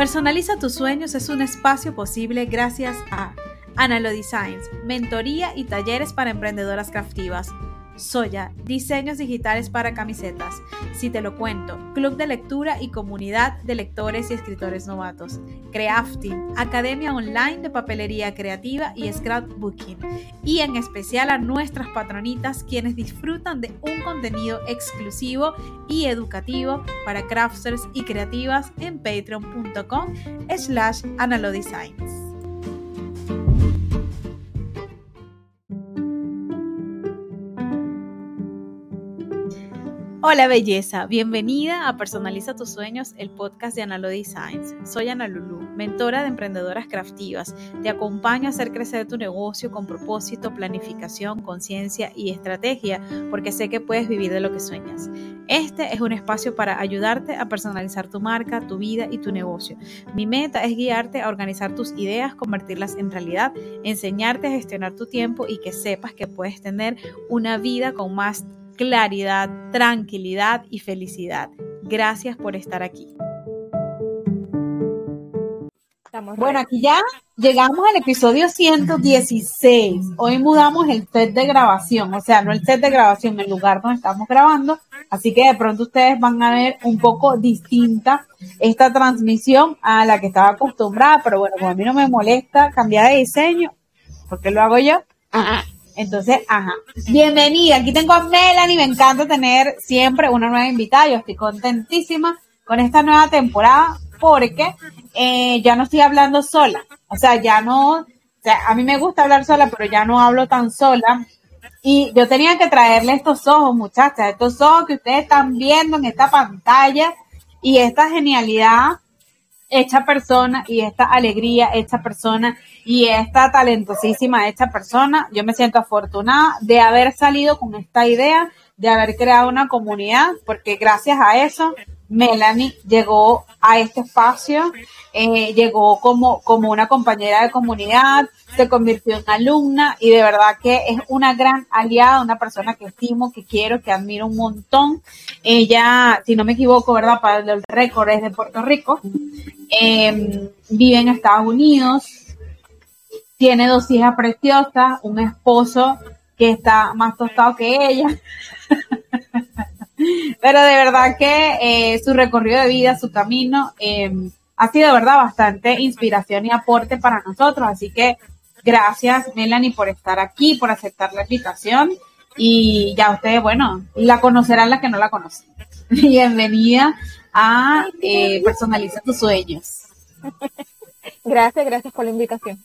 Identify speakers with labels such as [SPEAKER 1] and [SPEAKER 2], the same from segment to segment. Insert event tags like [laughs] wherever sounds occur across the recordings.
[SPEAKER 1] Personaliza tus sueños es un espacio posible gracias a Analo Designs, mentoría y talleres para emprendedoras craftivas. Soya, diseños digitales para camisetas. Si te lo cuento, club de lectura y comunidad de lectores y escritores novatos. Crafting, academia online de papelería creativa y scrapbooking. Y en especial a nuestras patronitas quienes disfrutan de un contenido exclusivo y educativo para crafters y creativas en patreon.com slash analodesigns. Hola belleza, bienvenida a Personaliza tus sueños, el podcast de Analo Designs. Soy Ana Lulu, mentora de emprendedoras craftivas. Te acompaño a hacer crecer tu negocio con propósito, planificación, conciencia y estrategia, porque sé que puedes vivir de lo que sueñas. Este es un espacio para ayudarte a personalizar tu marca, tu vida y tu negocio. Mi meta es guiarte a organizar tus ideas, convertirlas en realidad, enseñarte a gestionar tu tiempo y que sepas que puedes tener una vida con más claridad, tranquilidad y felicidad. Gracias por estar aquí. Bueno, aquí ya llegamos al episodio 116. Hoy mudamos el set de grabación, o sea, no el set de grabación, el lugar donde estamos grabando. Así que de pronto ustedes van a ver un poco distinta esta transmisión a la que estaba acostumbrada, pero bueno, como a mí no me molesta cambiar de diseño, porque lo hago yo. Entonces, ajá. Bienvenida. Aquí tengo a Melanie. Me encanta tener siempre una nueva invitada. Yo estoy contentísima con esta nueva temporada porque eh, ya no estoy hablando sola. O sea, ya no, o sea, a mí me gusta hablar sola, pero ya no hablo tan sola. Y yo tenía que traerle estos ojos, muchachas, estos ojos que ustedes están viendo en esta pantalla y esta genialidad hecha persona y esta alegría hecha persona y esta talentosísima esta persona. Yo me siento afortunada de haber salido con esta idea, de haber creado una comunidad, porque gracias a eso Melanie llegó a este espacio, eh, llegó como, como una compañera de comunidad, se convirtió en alumna y de verdad que es una gran aliada, una persona que estimo, que quiero, que admiro un montón. Ella, si no me equivoco, ¿verdad? Para el récord es de Puerto Rico. Em, vive en Estados Unidos, tiene dos hijas preciosas, un esposo que está más tostado que ella. [laughs] Pero de verdad que eh, su recorrido de vida, su camino, em, ha sido, de verdad, bastante inspiración y aporte para nosotros. Así que gracias, Melanie, por estar aquí, por aceptar la invitación. Y ya ustedes, bueno, la conocerán las que no la conocen. [laughs] Bienvenida a eh, Personaliza tus sueños.
[SPEAKER 2] Gracias, gracias por la invitación.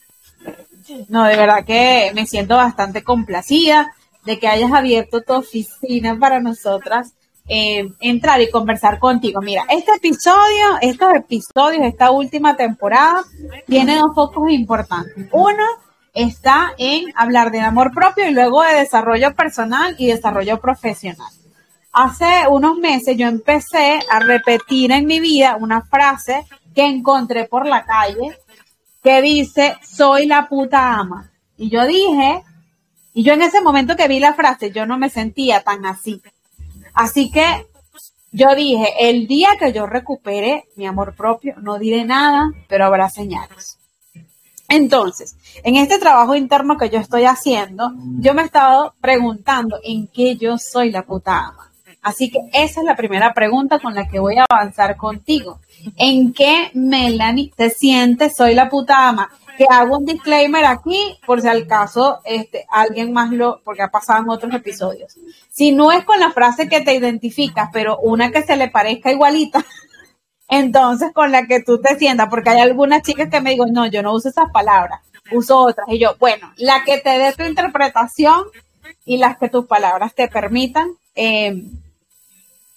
[SPEAKER 1] No, de verdad que me siento bastante complacida de que hayas abierto tu oficina para nosotras eh, entrar y conversar contigo. Mira, este episodio, estos episodios, esta última temporada, tiene dos focos importantes. Uno está en hablar de amor propio y luego de desarrollo personal y desarrollo profesional. Hace unos meses yo empecé a repetir en mi vida una frase que encontré por la calle que dice, soy la puta ama. Y yo dije, y yo en ese momento que vi la frase, yo no me sentía tan así. Así que yo dije, el día que yo recupere mi amor propio, no diré nada, pero habrá señales. Entonces, en este trabajo interno que yo estoy haciendo, yo me he estado preguntando en qué yo soy la puta ama. Así que esa es la primera pregunta con la que voy a avanzar contigo. ¿En qué Melanie te siente soy la puta ama? Que hago un disclaimer aquí por si al caso este, alguien más lo, porque ha pasado en otros episodios. Si no es con la frase que te identificas, pero una que se le parezca igualita, [laughs] entonces con la que tú te sientas, porque hay algunas chicas que me digo, no, yo no uso esas palabras, uso otras. Y yo, bueno, la que te dé tu interpretación y las que tus palabras te permitan, eh,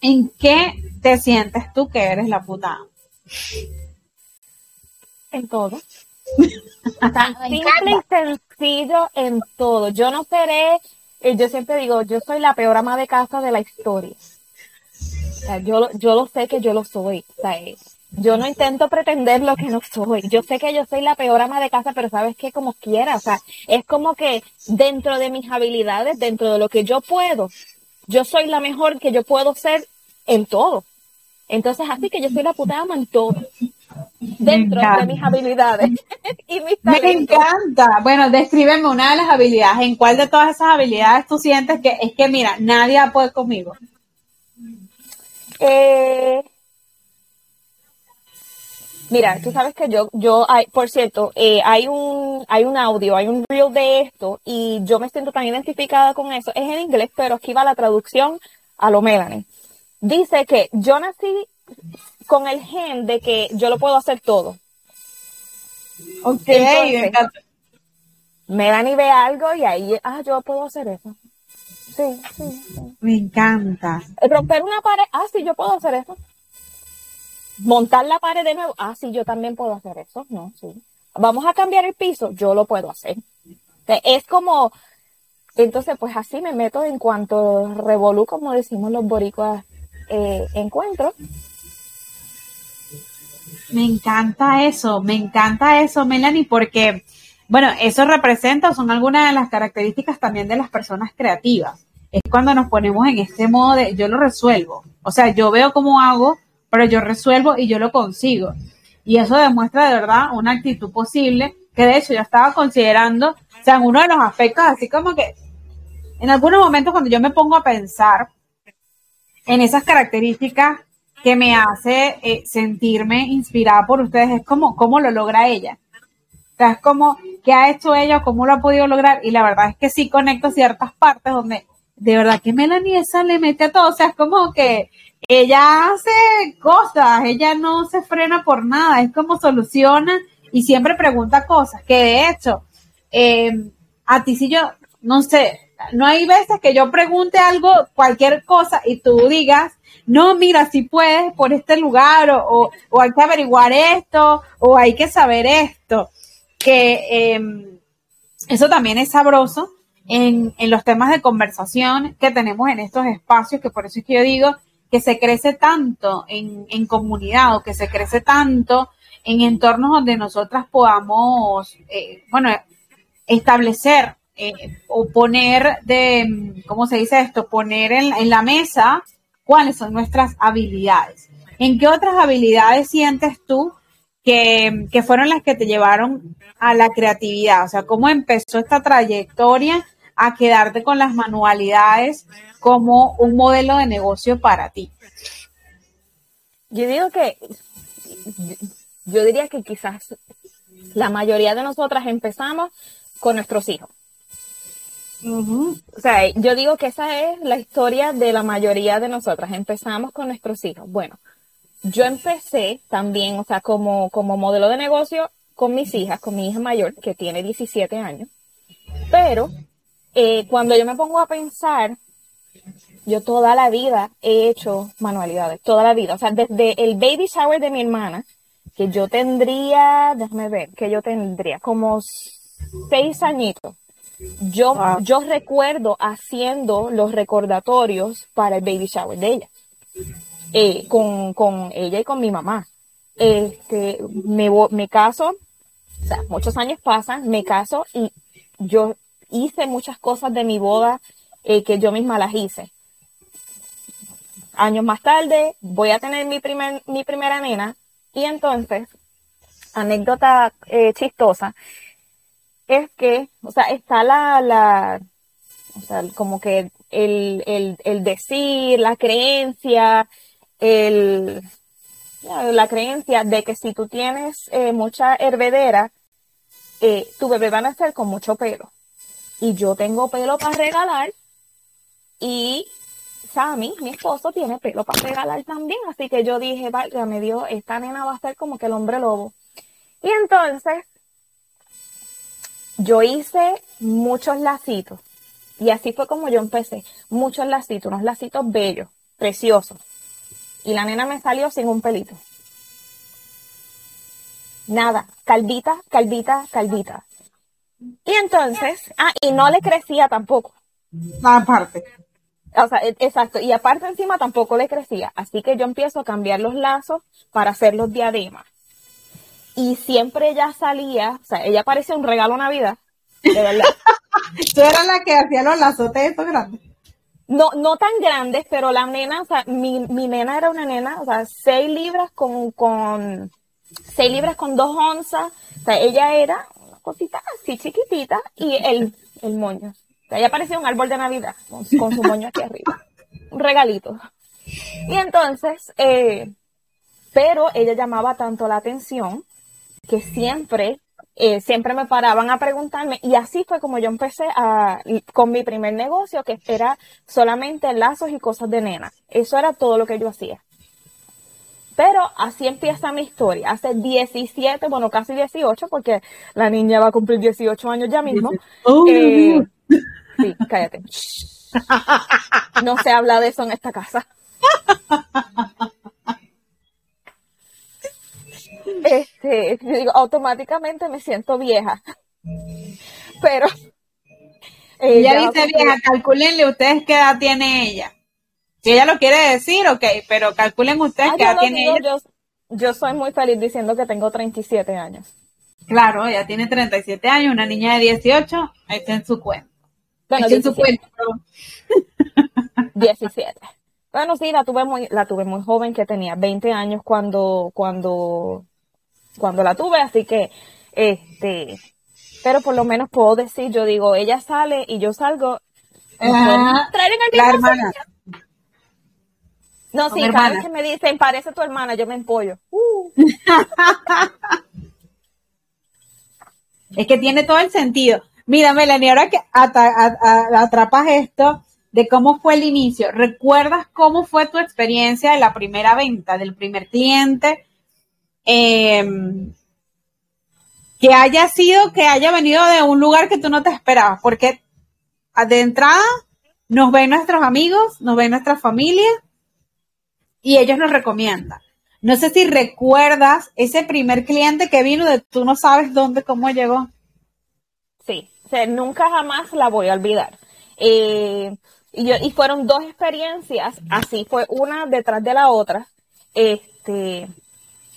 [SPEAKER 1] ¿en qué te sientes tú que eres la puta? [laughs]
[SPEAKER 2] En todo. Simple y sencillo en todo. Yo no seré, eh, yo siempre digo, yo soy la peor ama de casa de la historia. yo, yo lo sé que yo lo soy. Eh, yo no intento pretender lo que no soy. Yo sé que yo soy la peor ama de casa, pero sabes que como quiera, o sea, es como que dentro de mis habilidades, dentro de lo que yo puedo, yo soy la mejor que yo puedo ser en todo. Entonces, así que yo soy la puta ama en todo. Dentro de mis habilidades [laughs] y mis
[SPEAKER 1] talentos. Me encanta. Bueno, descríbeme una de las habilidades. ¿En cuál de todas esas habilidades tú sientes que es que, mira, nadie puede conmigo?
[SPEAKER 2] Eh, mira, tú sabes que yo, yo, hay, por cierto, eh, hay un, hay un audio, hay un reel de esto y yo me siento tan identificada con eso. Es en inglés, pero aquí va la traducción a lo Melanie. Dice que yo nací con el gen de que yo lo puedo hacer todo.
[SPEAKER 1] Ok, Entonces,
[SPEAKER 2] Melanie ve algo y ahí, ah, yo puedo hacer eso. Sí, sí,
[SPEAKER 1] Me encanta.
[SPEAKER 2] Romper una pared, ah, sí, yo puedo hacer eso. Montar la pared de nuevo, ah, sí, yo también puedo hacer eso. No, sí. Vamos a cambiar el piso, yo lo puedo hacer. Es como, entonces, pues así me meto en cuanto revolú, como decimos los boricuas, eh, encuentro.
[SPEAKER 1] Me encanta eso, me encanta eso, Melanie, porque, bueno, eso representa, son algunas de las características también de las personas creativas. Es cuando nos ponemos en este modo de yo lo resuelvo. O sea, yo veo cómo hago, pero yo resuelvo y yo lo consigo. Y eso demuestra de verdad una actitud posible, que de hecho yo estaba considerando, o sea, en uno de los aspectos, así como que en algunos momentos cuando yo me pongo a pensar en esas características que me hace eh, sentirme inspirada por ustedes. Es como cómo lo logra ella. O sea, es como qué ha hecho ella, cómo lo ha podido lograr y la verdad es que sí conecto ciertas partes donde de verdad que Melanie esa le mete a todo, o sea, es como que ella hace cosas, ella no se frena por nada, es como soluciona y siempre pregunta cosas, que de hecho, eh, a ti si yo, no sé, no hay veces que yo pregunte algo, cualquier cosa, y tú digas, no, mira, si puedes por este lugar, o, o, hay que averiguar esto, o hay que saber esto. Que em, eso también es sabroso en, en los temas de conversación que tenemos en estos espacios, que por eso es que yo digo que se crece tanto en, en comunidad o que se crece tanto en entornos donde nosotras podamos, eh, bueno, establecer eh, o poner de, ¿cómo se dice esto? Poner en, la mesa cuáles son nuestras habilidades. ¿En qué otras habilidades sientes tú que, que, fueron las que te llevaron a la creatividad? O sea, ¿cómo empezó esta trayectoria a quedarte con las manualidades como un modelo de negocio para ti?
[SPEAKER 2] Yo digo que, yo diría que quizás la mayoría de nosotras empezamos con nuestros hijos. O sea, yo digo que esa es la historia de la mayoría de nosotras. Empezamos con nuestros hijos. Bueno, yo empecé también, o sea, como, como modelo de negocio con mis hijas, con mi hija mayor, que tiene 17 años. Pero eh, cuando yo me pongo a pensar, yo toda la vida he hecho manualidades, toda la vida. O sea, desde el baby shower de mi hermana, que yo tendría, déjame ver, que yo tendría como seis añitos yo, yo recuerdo haciendo los recordatorios para el baby shower de ella, eh, con, con, ella y con mi mamá. Este, me, me caso, o sea, muchos años pasan, me caso y yo hice muchas cosas de mi boda eh, que yo misma las hice. Años más tarde voy a tener mi, primer, mi primera nena y entonces, anécdota eh, chistosa, es que, o sea, está la, la o sea, como que el, el, el decir, la creencia, el, la creencia de que si tú tienes eh, mucha hervedera, eh, tu bebé va a nacer con mucho pelo. Y yo tengo pelo para regalar y Sammy, mi esposo, tiene pelo para regalar también. Así que yo dije, vaya, me dio, esta nena va a ser como que el hombre lobo. Y entonces yo hice muchos lacitos. Y así fue como yo empecé. Muchos lacitos, unos lacitos bellos, preciosos. Y la nena me salió sin un pelito. Nada, calvita, calvita, calvita. Y entonces, ah, y no le crecía tampoco.
[SPEAKER 1] Aparte.
[SPEAKER 2] O sea, e, exacto. Y aparte encima tampoco le crecía. Así que yo empiezo a cambiar los lazos para hacer los diademas y siempre ella salía, o sea, ella parecía un regalo Navidad, de verdad. [laughs]
[SPEAKER 1] ¿Tú eras la que hacía los lazotes estos grandes?
[SPEAKER 2] No, no tan grandes, pero la nena, o sea, mi, mi nena era una nena, o sea, seis libras con, con, 6 libras con 2 onzas. O sea, ella era una cosita así chiquitita y el, el moño. O sea, ella parecía un árbol de Navidad con, su moño aquí arriba. Un regalito. Y entonces, eh, pero ella llamaba tanto la atención que siempre, eh, siempre me paraban a preguntarme y así fue como yo empecé a, con mi primer negocio que era solamente lazos y cosas de nena. Eso era todo lo que yo hacía. Pero así empieza mi historia. Hace 17, bueno, casi 18, porque la niña va a cumplir 18 años ya mismo. Oh. Eh, sí, cállate. [laughs] No se habla de eso en esta casa. [laughs] Este, [laughs] digo, automáticamente me siento vieja. [laughs] Pero.
[SPEAKER 1] Ella dice vieja, calculenle ustedes qué edad tiene ella. Si ella lo quiere decir, ok, pero calculen ustedes qué edad tiene ella.
[SPEAKER 2] Yo, soy muy feliz diciendo que tengo 37 años.
[SPEAKER 1] Claro, ella tiene 37 años, una niña de 18, ahí está en su cuenta. Bueno, en su cuenta,
[SPEAKER 2] 17. Bueno, sí, la tuve muy, la tuve muy joven, que tenía 20 años cuando, cuando, cuando la tuve, así que, este, pero por lo menos puedo decir, yo digo, ella sale y yo salgo.
[SPEAKER 1] Ah, la hermana.
[SPEAKER 2] No, sí, cada vez que me dicen, parece tu hermana, yo me empollo. Uh. [laughs]
[SPEAKER 1] es que tiene todo el sentido. Mira, Melanie, ahora que atrapas esto de cómo fue el inicio, ¿recuerdas cómo fue tu experiencia de la primera venta, del primer cliente? Em, que haya sido, que haya venido de un lugar que tú no te esperabas, porque de entrada nos ven nuestros amigos, nos ven nuestra familia y ellos nos recomiendan. No sé si recuerdas ese primer cliente que vino de tú no sabes dónde, cómo llegó.
[SPEAKER 2] Sí, nunca jamás la voy a olvidar. Eh, y, y fueron dos experiencias, así fue una detrás de la otra. Este,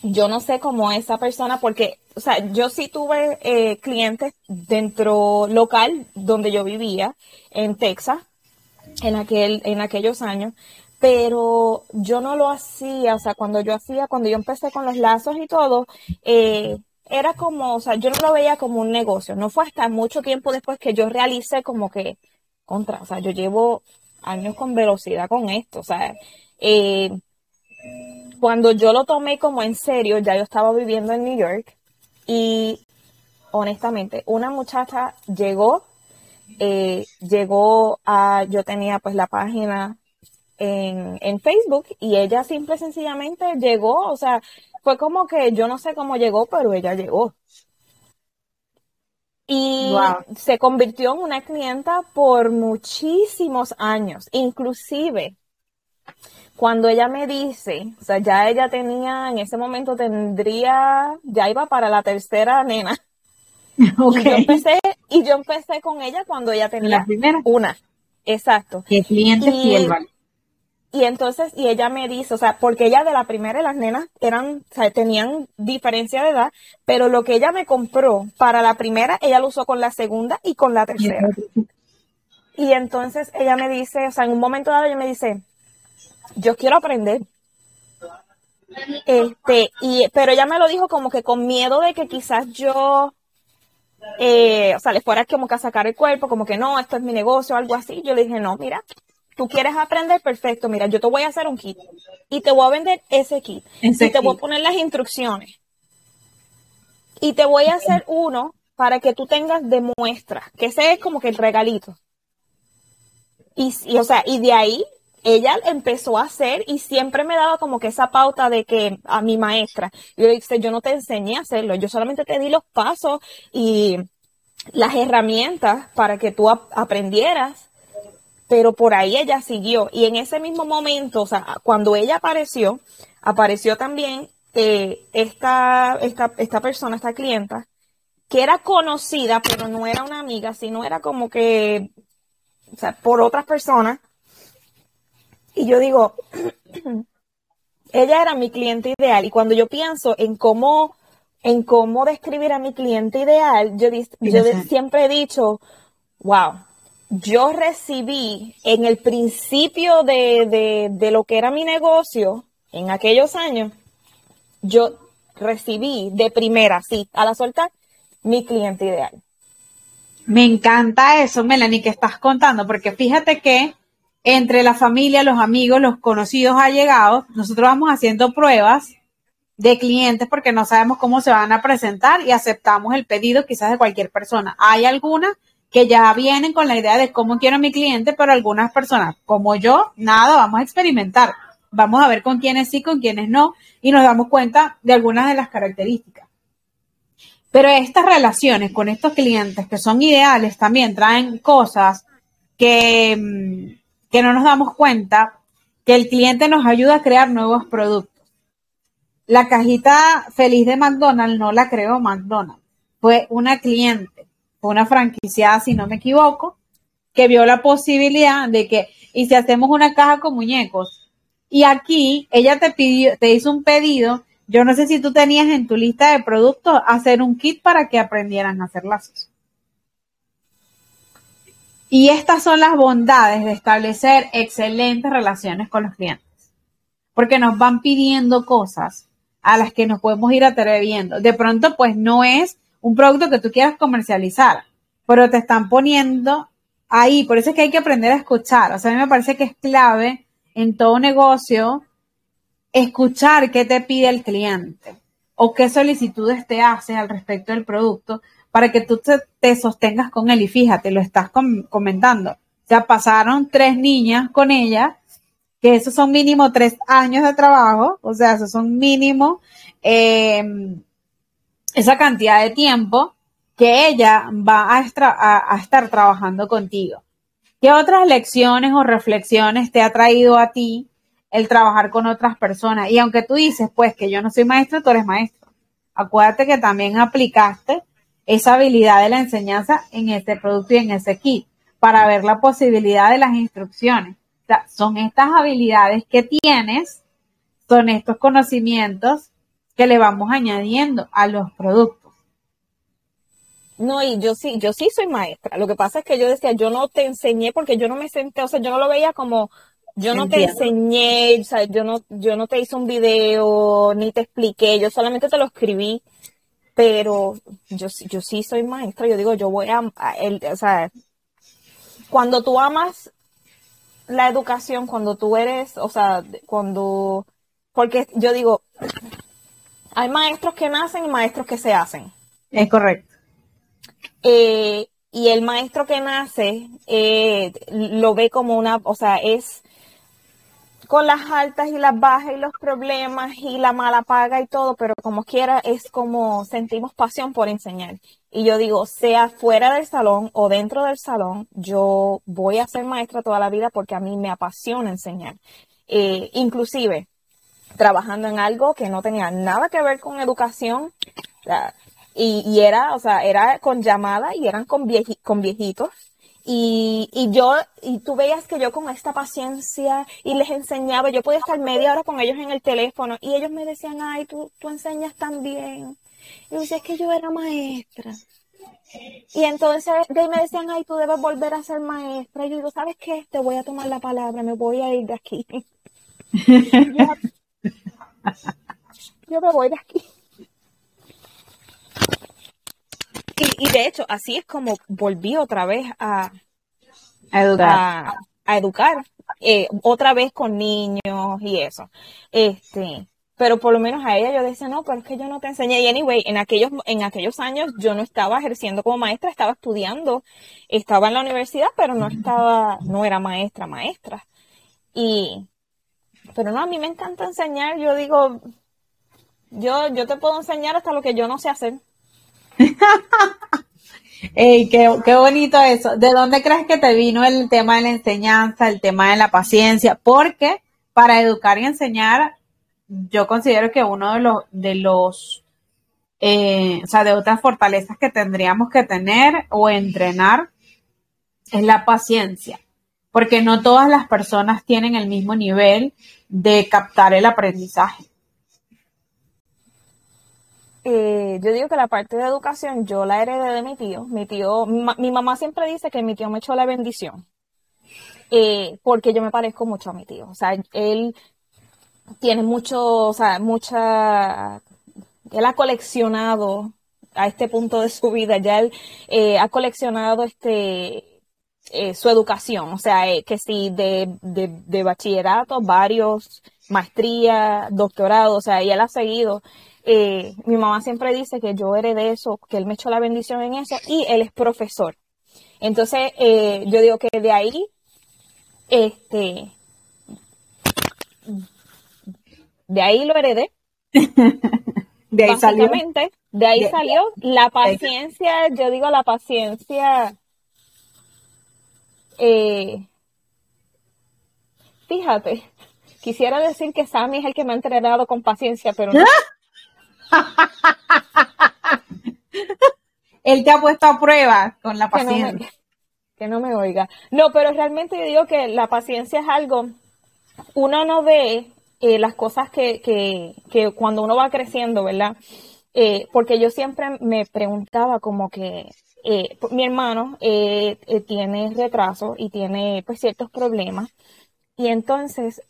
[SPEAKER 2] yo no sé cómo esa persona, porque, o sea, yo sí tuve eh, clientes dentro local donde yo vivía, en Texas, en aquel, en aquellos años, pero yo no lo hacía, o sea, cuando yo hacía, cuando yo empecé con los lazos y todo, eh, era como, o sea, yo no lo veía como un negocio, no fue hasta mucho tiempo después que yo realicé como que, contra, o sea, yo llevo años con velocidad con esto, o sea, eh, cuando yo lo tomé como en serio, ya yo estaba viviendo en New York y honestamente, una muchacha llegó, eh, llegó a, yo tenía pues la página en, Facebook y ella simple y sencillamente llegó, o sea, fue como que yo no sé cómo llegó, pero ella llegó. Y se convirtió en una clienta por muchísimos años, inclusive cuando ella me dice, o sea, ya ella tenía, en ese momento tendría, ya iba para la tercera nena. [laughs] Y yo empecé, y yo empecé con ella cuando ella tenía
[SPEAKER 1] la primera.
[SPEAKER 2] una. Exacto.
[SPEAKER 1] ¿Qué cliente fiel, vale?
[SPEAKER 2] Y entonces, y ella me dice, o sea, porque ella de la primera y las nenas eran, o sea, tenían diferencia de edad, pero lo que ella me compró para la primera, ella lo usó con la segunda y con la tercera. Y entonces ella me dice, o sea, en un momento dado ella me dice, yo quiero aprender. Este, y, pero ella me lo dijo como que con miedo de que quizás yo, eh, o sea, le fuera como que a sacar el cuerpo, como que no, esto es mi negocio, algo así. Yo le dije, no, mira, tú quieres aprender, perfecto, mira, yo te voy a hacer un kit y te voy a vender ese kit y te voy a poner las instrucciones y te voy a hacer uno para que tú tengas de muestra, que ese es como que el regalito. Y, o sea, y de ahí ella empezó a hacer y siempre me daba como que esa pauta de que a mi maestra, yo le dije, yo no te enseñé a hacerlo, yo solamente te di los pasos y las herramientas para que tú aprendieras pero por ahí ella siguió. Y en ese mismo momento, o sea, cuando ella apareció, apareció también eh, esta, esta, esta persona, esta clienta, que era conocida, pero no era una amiga, sino era como que, o sea, por otras personas. Y yo digo, [clears throat] ella era mi cliente ideal. Y cuando yo pienso en cómo, en cómo describir a mi cliente ideal, yo, yo siempre he dicho, wow, yo recibí en el principio de, de, lo que era mi negocio, en aquellos años, yo recibí de primera, sí, a la suelta, mi cliente ideal.
[SPEAKER 1] Me encanta eso, Melanie, que estás contando, porque fíjate que entre la familia, los amigos, los conocidos allegados, nosotros vamos haciendo pruebas de clientes porque no sabemos cómo se van a presentar y aceptamos el pedido quizás de cualquier persona. Hay algunas que ya vienen con la idea de cómo quiero a mi cliente, pero algunas personas, como yo, nada, vamos a experimentar. Vamos a ver con quiénes sí, con quiénes no, y nos damos cuenta de algunas de las características. Pero estas relaciones con estos clientes que son ideales también traen cosas que, mm, que no nos damos cuenta que el cliente nos ayuda a crear nuevos productos. La cajita feliz de McDonald's no la creó McDonald's, fue una cliente, fue una franquiciada, si no me equivoco, que vio la posibilidad de que, y si hacemos una caja con muñecos, y aquí ella te pidió, te hizo un pedido yo no sé si tú tenías en tu lista de productos hacer un kit para que aprendieran a hacer lazos. Y estas son las bondades de establecer excelentes relaciones con los clientes. Porque nos van pidiendo cosas a las que nos podemos ir atreviendo. De pronto, pues no es un producto que tú quieras comercializar, pero te están poniendo ahí. Por eso es que hay que aprender a escuchar. O sea, a mí me parece que es clave en todo negocio escuchar qué te pide el cliente o qué solicitudes te hace al respecto del producto para que tú te, sostengas con él. Y fíjate, lo estás comentando. O sea, pasaron tres niñas con ella, que esos son mínimo tres años de trabajo, o sea, esos son mínimo em, esa cantidad de tiempo que ella va a estar trabajando contigo. ¿Qué otras lecciones o reflexiones te ha traído a ti el trabajar con otras personas. Y aunque tú dices, pues, que yo no soy maestro, tú eres maestro. Acuérdate que también aplicaste esa habilidad de la enseñanza en este producto y en ese kit para ver la posibilidad de las instrucciones. O sea, son estas habilidades que tienes, son estos conocimientos que le vamos añadiendo a los productos.
[SPEAKER 2] No, y yo sí, yo sí soy maestra. Lo que pasa es que yo decía, yo no te enseñé porque yo no me senté, o sea, yo no lo veía como yo no te enseñé, o sea, yo no, yo no te hice un video, ni te expliqué, yo solamente te lo escribí, pero yo, yo sí soy maestra, yo digo, yo voy a, o sea, cuando tú amas la educación, cuando tú eres, o sea, cuando, porque yo digo, hay maestros que nacen y maestros que se hacen.
[SPEAKER 1] Es correcto.
[SPEAKER 2] Eh, y el maestro que nace eh, lo ve como una, o sea, es con las altas y las bajas y los problemas y la mala paga y todo, pero como quiera es como sentimos pasión por enseñar. Y yo digo, sea fuera del salón o dentro del salón, yo voy a ser maestra toda la vida porque a mí me apasiona enseñar. Eh, inclusive, trabajando en algo que no tenía nada que ver con educación, y, era, o sea, era con llamada y eran con, con viejitos y, y, yo, y tú veías que yo con esta paciencia y les enseñaba, yo podía estar media hora con ellos en el teléfono y ellos me decían, ay, tú, tú enseñas tan bien. Y yo decía, es que yo era maestra. Y entonces de ahí me decían, ay, tú debes volver a ser maestra. Y yo digo, ¿sabes qué? Te voy a tomar la palabra, me voy a ir de aquí. [laughs] [laughs] yo me voy de aquí. Y, de hecho, así es como volví otra vez a, educar, a, educar eh, otra vez con niños y eso. Este, pero por lo menos a ella yo decía, no, pero es que yo no te enseñé. Y anyway, en aquellos, en aquellos años yo no estaba ejerciendo como maestra, estaba estudiando, estaba en la universidad, pero no estaba, no era maestra, maestra. Y, pero no, a mí me encanta enseñar, yo digo, yo, yo te puedo enseñar hasta lo que yo no sé hacer. [laughs]
[SPEAKER 1] Ey, qué, bonito eso. ¿De dónde crees que te vino el tema de la enseñanza, el tema de la paciencia? Porque para educar y enseñar, yo considero que uno de los, de los, eh, o sea, de otras fortalezas que tendríamos que tener o entrenar es la paciencia. Porque no todas las personas tienen el mismo nivel de captar el aprendizaje.
[SPEAKER 2] Eh, yo digo que la parte de educación yo la heredé de mi tío. Mi tío, mi, mamá siempre dice que mi tío me echó la bendición. Eh, porque yo me parezco mucho a mi tío. O sea, él tiene mucho, o sea, mucha, él ha coleccionado a este punto de su vida, ya él eh, ha coleccionado este eh, su educación, o sea, que si de, de, bachillerato, varios, maestría, doctorado, o sea, y él ha seguido. Mi mamá siempre dice que yo heredé eso, que él me echó la bendición en eso, y él es profesor. Entonces, yo digo que de ahí, este, de ahí lo heredé. [laughs]
[SPEAKER 1] de ahí salió.
[SPEAKER 2] De ahí salió la paciencia, yo digo la paciencia. Eh, fíjate, quisiera decir que Sammy es el que me ha entrenado con paciencia, pero no. [laughs]
[SPEAKER 1] Él te ha puesto a prueba con la paciencia.
[SPEAKER 2] Que no, me, oiga. No, pero realmente yo digo que la paciencia es algo, uno no ve eh, las cosas que, que, que cuando uno va creciendo, ¿verdad? Eh, porque yo siempre me preguntaba como que eh, mi hermano eh, tiene retraso y tiene pues ciertos problemas y entonces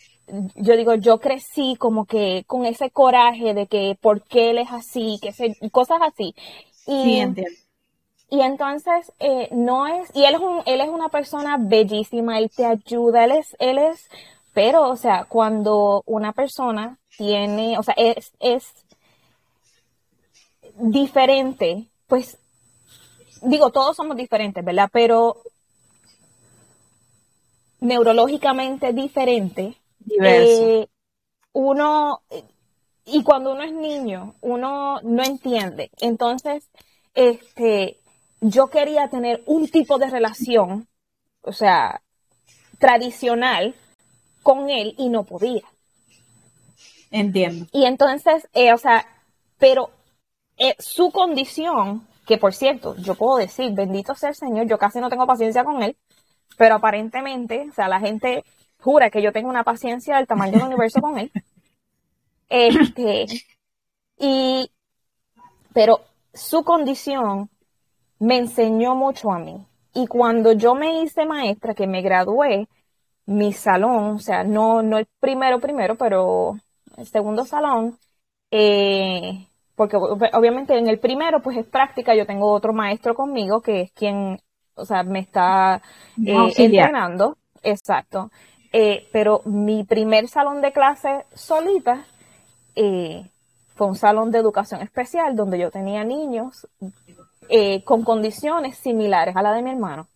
[SPEAKER 2] yo digo yo crecí como que con ese coraje de que por qué él es así que se, cosas así y, y entonces no es y él es un él es una persona bellísima él te ayuda él es él es pero o sea cuando una persona tiene o sea es es diferente, pues digo, todos somos diferentes, ¿verdad? Pero neurológicamente diferente. Eh, uno, y cuando uno es niño, uno no entiende. Entonces, este, yo quería tener un tipo de relación, o sea, tradicional con él y no podía.
[SPEAKER 1] Entiendo.
[SPEAKER 2] Y entonces, eh, o sea, pero eh, su condición, que por cierto, yo puedo decir, bendito sea el Señor, yo casi no tengo paciencia con él, pero aparentemente, o sea, la gente jura que yo tengo una paciencia del tamaño del universo con él. [laughs] Este, y, pero su condición me enseñó mucho a mí. Y cuando yo me hice maestra, que me gradué, mi salón, o sea, no, no el primero primero, pero el segundo salón, eh, porque obviamente en el primero pues es práctica, yo tengo otro maestro conmigo que es quien, o sea, me está eh, entrenando, exacto. Eh, pero mi primer salón de clase solita eh, fue un salón de educación especial donde yo tenía niños con condiciones similares a la de mi hermano.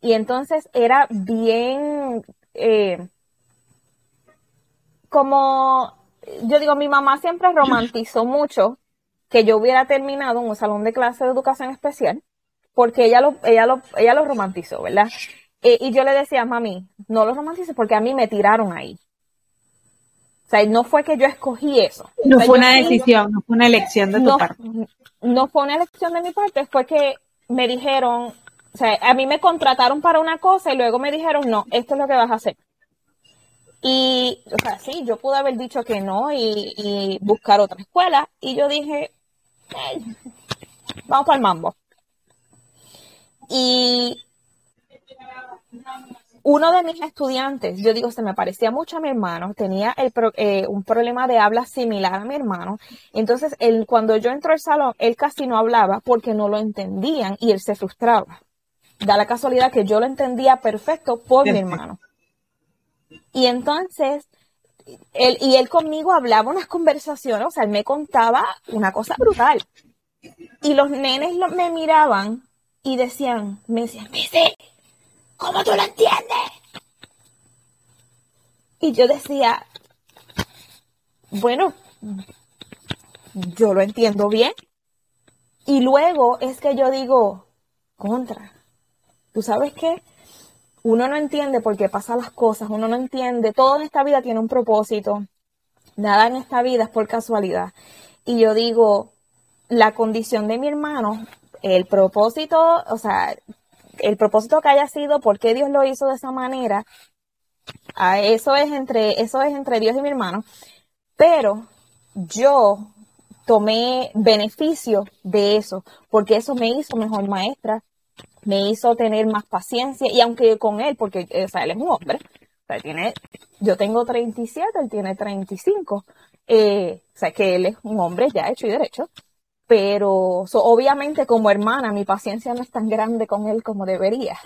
[SPEAKER 2] Y entonces era bien, como, yo digo, mi mamá siempre romantizó mucho que yo hubiera terminado en un salón de clase de educación especial, porque ella lo, ella lo, ella lo romantizó, ¿verdad? Eh, y yo le decía, mami, no lo romantices porque a mí me tiraron ahí. O sea, no fue que yo escogí eso.
[SPEAKER 1] No fue una decisión, no fue una elección de tu parte.
[SPEAKER 2] No fue una elección de mi parte, fue que me dijeron, o sea, a mí me contrataron para una cosa y luego me dijeron, no, esto es lo que vas a hacer. Y, o sea, sí, yo pude haber dicho que no y, y buscar otra escuela. Y yo dije, vamos para el mambo. Y uno de mis estudiantes, yo digo, se me parecía mucho a mi hermano, tenía el eh, un problema de habla similar a mi hermano. Entonces, él, cuando yo entro al salón, él casi no hablaba porque no lo entendían y él se frustraba. Da la casualidad que yo lo entendía perfecto por mi hermano. Y entonces, él, y él conmigo hablaba unas conversaciones, o sea, él me contaba una cosa brutal. Y los nenes me miraban y decían, me decían, Missy, ¿cómo tú lo entiendes? Y yo decía, bueno, yo lo entiendo bien. Y luego es que yo digo, contra, ¿tú sabes qué? uno no entiende por qué pasan las cosas, uno no entiende, todo en esta vida tiene un propósito, nada en esta vida es por casualidad. Y yo digo, la condición de mi hermano, el propósito, o sea, el propósito que haya sido, por qué Dios lo hizo de esa manera, eso es entre, eso es entre Dios y mi hermano, pero yo tomé beneficio de eso, porque eso me hizo mejor maestra, me hizo tener más paciencia y aunque con él, porque o sea, él es un hombre, tiene, yo tengo 37, él tiene 35. Eh, o sea, que él es un hombre ya hecho y derecho. Pero obviamente como hermana mi paciencia no es tan grande con él como debería.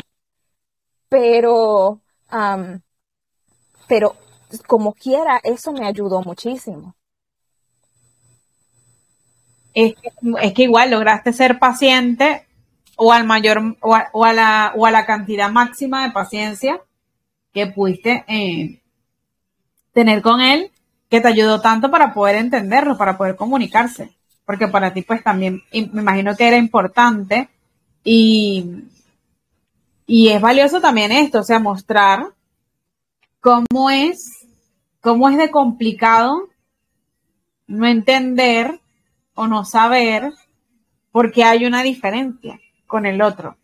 [SPEAKER 2] Pero, pero como quiera, eso me ayudó muchísimo.
[SPEAKER 1] Es que, igual lograste ser paciente o al mayor o a, la, o a la cantidad máxima de paciencia que pudiste eh, tener con él que te ayudó tanto para poder entenderlo, para poder comunicarse, porque para ti pues también me imagino que era importante y, y es valioso también esto, o sea, mostrar cómo es, cómo es de complicado no entender o no saber porque hay una diferencia con el otro.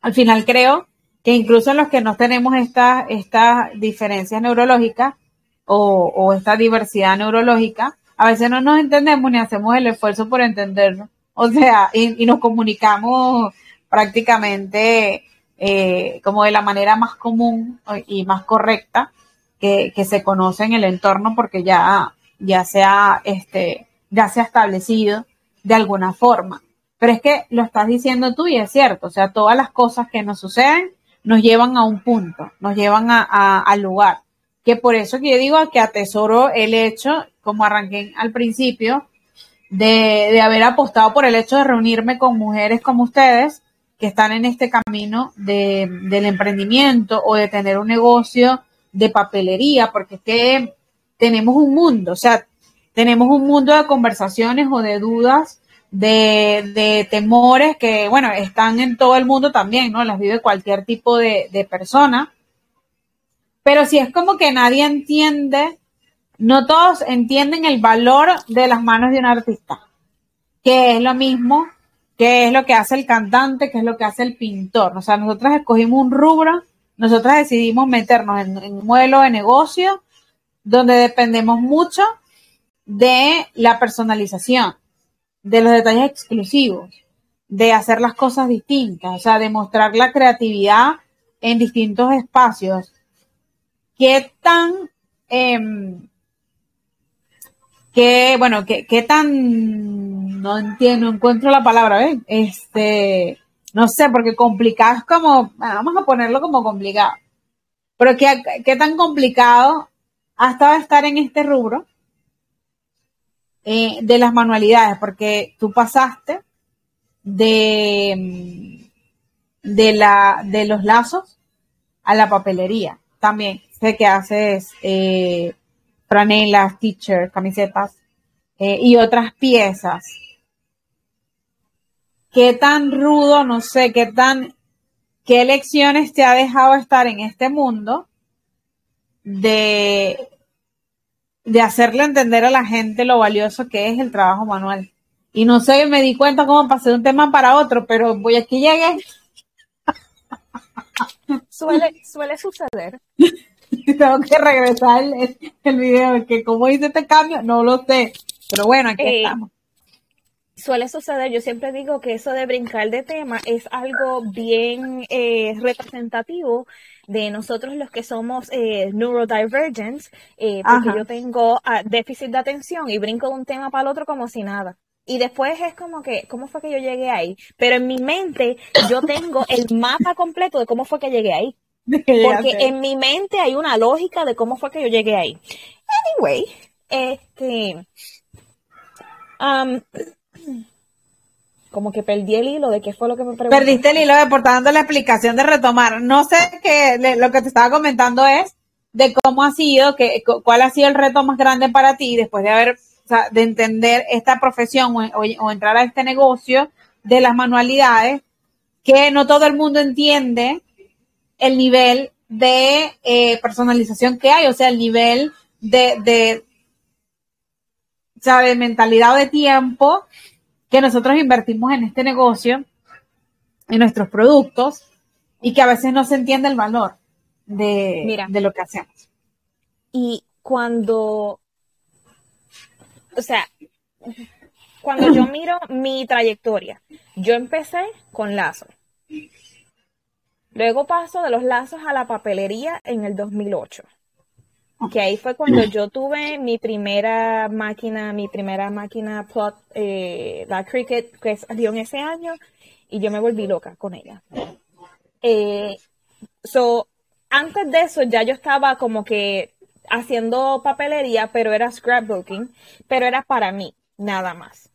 [SPEAKER 1] Al final creo que incluso los que no tenemos estas estas diferencias neurológicas o, o, esta diversidad neurológica, a veces no nos entendemos ni hacemos el esfuerzo por entendernos. O sea, y, nos comunicamos prácticamente eh, como de la manera más común y más correcta que, se conoce en el entorno porque ya, ya se este, ya se ha establecido de alguna forma. Pero es que lo estás diciendo tú y es cierto, o sea, todas las cosas que nos suceden nos llevan a un punto, nos llevan a, al lugar. Que por eso que yo digo que atesoro el hecho, como arranqué al principio, de, de haber apostado por el hecho de reunirme con mujeres como ustedes, que están en este camino de, del emprendimiento o de tener un negocio de papelería, porque es que tenemos un mundo, o sea, tenemos un mundo de conversaciones o de dudas de, temores que, bueno, están en todo el mundo también, ¿no? Las vive cualquier tipo de, de persona. Pero si es como que nadie entiende, no todos entienden el valor de las manos de un artista, que es lo mismo, que es lo que hace el cantante, que es lo que hace el pintor. O sea, nosotros escogimos un rubro, nosotros decidimos meternos en, un modelo de negocio donde dependemos mucho de la personalización de los detalles exclusivos, de hacer las cosas distintas, o sea, de mostrar la creatividad en distintos espacios. ¿Qué tan, eh, qué, bueno, qué, qué tan, no entiendo, no encuentro la palabra, ¿ves? Este, no sé, porque complicado es como, vamos a ponerlo como complicado. Pero qué, qué tan complicado ha estado estar en este rubro eh, de las manualidades, porque tú pasaste de, de, la, de los lazos a la papelería. También sé que haces eh, franelas, t-shirts, camisetas eh, y otras piezas. ¿Qué tan rudo, no sé, qué tan, qué lecciones te ha dejado estar en este mundo de de hacerle entender a la gente lo valioso que es el trabajo manual. Y no sé, me di cuenta cómo pasé de un tema para otro, pero voy aquí llegué.
[SPEAKER 2] Suele, suele suceder. [laughs] [laughs]
[SPEAKER 1] Tengo que regresar el, el, video, que cómo hice este cambio, no lo sé. Pero bueno, aquí eh, estamos.
[SPEAKER 2] Suele suceder, yo siempre digo que eso de brincar de tema es algo bien eh, representativo de nosotros los que somos eh, neurodivergents, eh, porque yo tengo ah, déficit de atención y brinco de un tema para el otro como si nada. Y después es como que, ¿cómo fue que yo llegué ahí? Pero en mi mente yo tengo el mapa completo de cómo fue que llegué ahí. [laughs] Porque en mi mente hay una lógica de cómo fue que yo llegué ahí. Anyway, este... Um, como que perdí el hilo de qué fue lo que me preguntó.
[SPEAKER 1] Perdiste el hilo de por dando la explicación de retomar. No sé qué, lo que te estaba comentando es de cómo ha sido, que, cuál ha sido el reto más grande para ti después de haber, o sea, de entender esta profesión o, entrar a este negocio de las manualidades, que no todo el mundo entiende el nivel de eh, personalización que hay, o sea, el nivel de, de, o sea, de mentalidad o de tiempo que nosotros invertimos en este negocio, en nuestros productos, y que a veces no se entiende el valor de, de lo que hacemos.
[SPEAKER 2] Y cuando, o sea, cuando yo miro mi trayectoria, yo empecé con Lazo. Luego paso de los lazos a la papelería en el 2008. Que ahí fue cuando yo tuve mi primera máquina, mi primera máquina plot, eh, la Cricket, que salió en ese año, y yo me volví loca con ella. Eh, so, antes de eso ya yo estaba como que haciendo papelería, pero era scrapbooking, pero era para mí, nada más.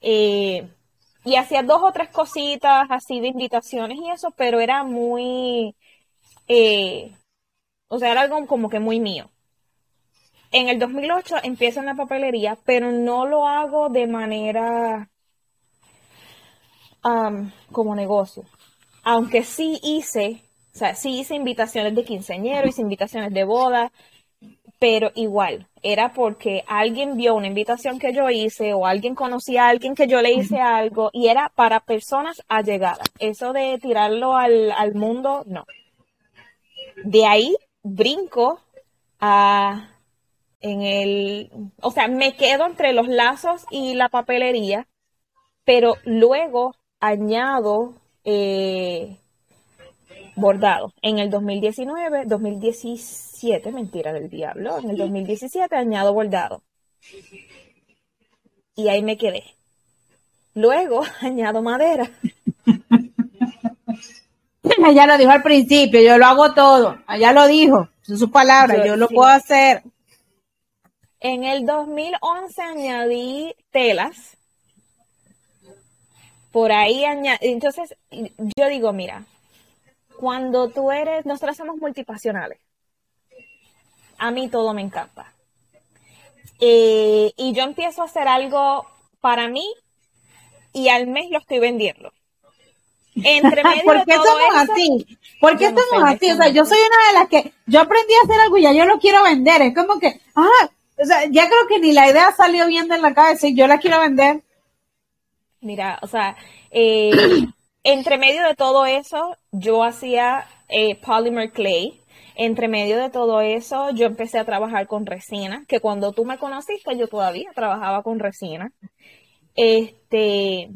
[SPEAKER 2] Eh, y hacía dos o tres cositas así de invitaciones y eso, pero era muy, eh, o sea, era algo como que muy mío. En el 2008 empiezo en la papelería, pero no lo hago de manera um, como negocio. Aunque sí hice, o sea, sí hice invitaciones de quinceañero, hice invitaciones de boda, pero igual, era porque alguien vio una invitación que yo hice o alguien conocía a alguien que yo le hice algo y era para personas allegadas. Eso de tirarlo al, al mundo, no. De ahí brinco a en el, o sea, me quedo entre los lazos y la papelería, pero luego añado eh, bordado. En el 2019, 2017, mentira del diablo, en el 2017 añado bordado. Y ahí me quedé. Luego [laughs] añado madera. [laughs]
[SPEAKER 1] Ella lo dijo al principio, yo lo hago todo. Allá lo dijo, son sus palabras, yo, lo puedo hacer.
[SPEAKER 2] En el 2011 añadí telas. Por ahí añadí. Entonces, yo digo, mira, cuando tú eres, nosotros somos multipasionales. A mí todo me encanta. Eh, y yo empiezo a hacer algo para mí y al mes lo estoy vendiendo.
[SPEAKER 1] Entre [laughs] medio ¿Por qué somos así? ¿Por qué somos así? O sea, yo soy una de las que yo aprendí a hacer algo y ya yo lo quiero vender. Es como que, ah, o sea, ya creo que ni la idea salió bien de la cabeza y yo la quiero vender.
[SPEAKER 2] Mira, o sea, eh, entre medio de todo eso, yo hacía eh, polymer clay. Entre medio de todo eso, yo empecé a trabajar con resina, que cuando tú me conociste, yo todavía trabajaba con resina. Este,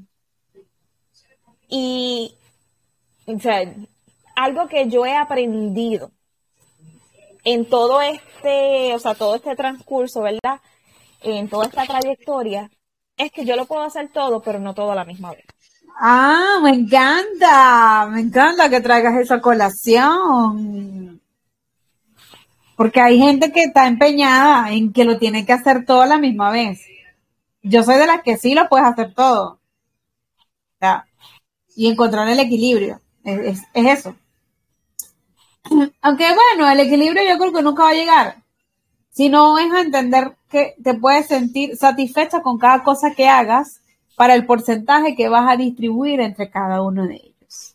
[SPEAKER 2] y, o sea, algo que yo he aprendido en todo este, o sea, todo este transcurso, ¿verdad? En toda esta trayectoria, es que yo lo puedo hacer todo, pero no todo a la misma vez.
[SPEAKER 1] Ah, me encanta, me encanta que traigas esa colación. Porque hay gente que está empeñada en que lo tiene que hacer todo a la misma vez. Yo soy de las que sí lo puedes hacer todo. y encontrar el equilibrio. es eso. Aunque bueno, el equilibrio yo creo que nunca va a llegar. Si no es a entender que te puedes sentir satisfecha con cada cosa que hagas para el porcentaje que vas a distribuir entre cada uno de ellos.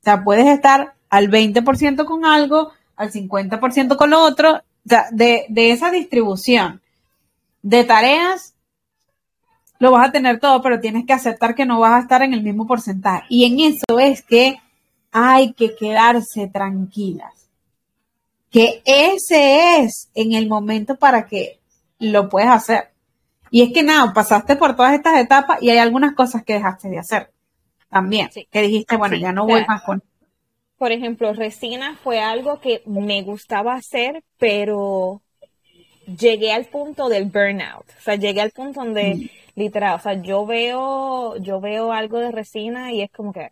[SPEAKER 1] O sea, puedes estar al 20% con algo, al 50% con lo otro, o sea, de, esa distribución de tareas, lo vas a tener todo, pero tienes que aceptar que no vas a estar en el mismo porcentaje. Y en eso es que hay que quedarse tranquilas. Que ese es en el momento para que lo puedas hacer. Y es que nada, pasaste por todas estas etapas y hay algunas cosas que dejaste de hacer también. Que dijiste, bueno, ya no voy más con.
[SPEAKER 2] Por ejemplo, resina fue algo que me gustaba hacer, pero llegué al punto del burnout. O sea, llegué al punto donde, mm. literal, o sea, yo veo, yo veo algo de resina y es como que.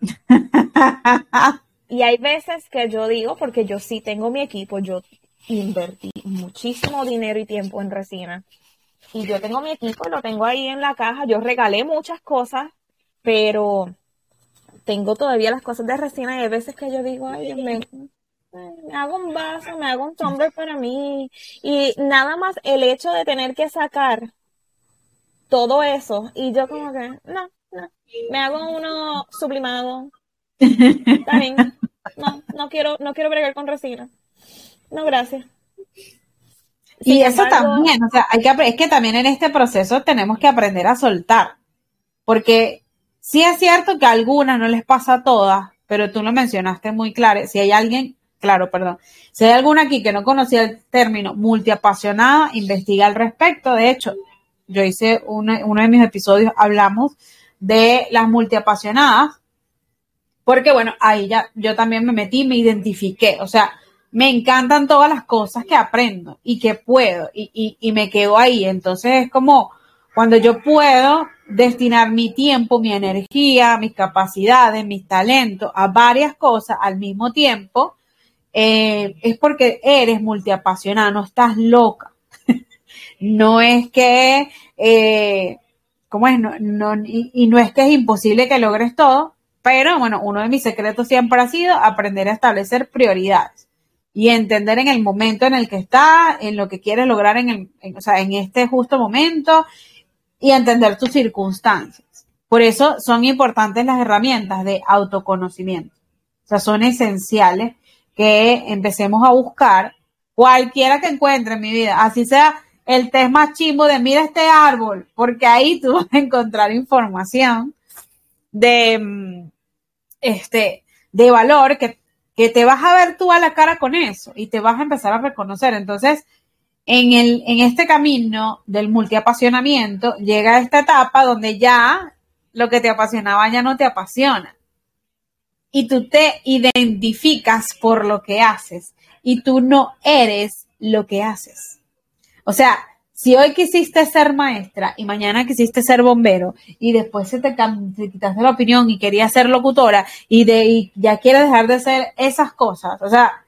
[SPEAKER 2] [laughs] y hay veces que yo digo, porque yo sí tengo mi equipo, yo invertí muchísimo dinero y tiempo en resina. Y yo tengo mi equipo, lo tengo ahí en la caja. Yo regalé muchas cosas, pero tengo todavía las cosas de resina y hay veces que yo digo, ay, me, me hago un vaso, me hago un tumbler para mí. Y nada más el hecho de tener que sacar todo eso y yo como que, no, me hago uno sublimado. No, no quiero, no quiero bregar con resina. No, gracias.
[SPEAKER 1] Y eso también, o sea, hay que, es que también en este proceso tenemos que aprender a soltar. Porque sí es cierto que a algunas no les pasa a todas, pero tú lo mencionaste muy claro. Si hay alguien, claro, perdón, si hay alguna aquí que no conocía el término multiapasionada, investiga al respecto. De hecho, yo hice uno de mis episodios, hablamos de las multiapasionadas Porque bueno, ahí ya yo también me metí, me identifiqué, o sea, me encantan todas las cosas que aprendo y que puedo y, me quedo ahí. Entonces es como cuando yo puedo destinar mi tiempo, mi energía, mis capacidades, mis talentos a varias cosas al mismo tiempo, eh, es porque eres multiapasionada, no estás loca. [laughs] no es que, eh, ¿cómo es? No, y, y, no es que es imposible que logres todo, pero bueno, uno de mis secretos siempre ha sido aprender a establecer prioridades y entender en el momento en el que está, en lo que quieres lograr en, el, o sea, en este justo momento y entender tus circunstancias. Por eso son importantes las herramientas de autoconocimiento. O sea, son esenciales que empecemos a buscar cualquiera que encuentre en mi vida, así sea el test más chimbo de mira este árbol, porque ahí tú [laughs] vas a encontrar información de, mm, este, de valor que, que te vas a ver tú a la cara con eso y te vas a empezar a reconocer. Entonces, en, el, en este camino del multiapasionamiento llega esta etapa donde ya lo que te apasionaba ya no te apasiona. Y tú te identificas por lo que haces y tú no eres lo que haces. O sea, si hoy quisiste ser maestra y mañana quisiste ser bombero y después se te, quitaste la opinión y querías ser locutora y, de, y ya quieres dejar de hacer esas cosas, o sea,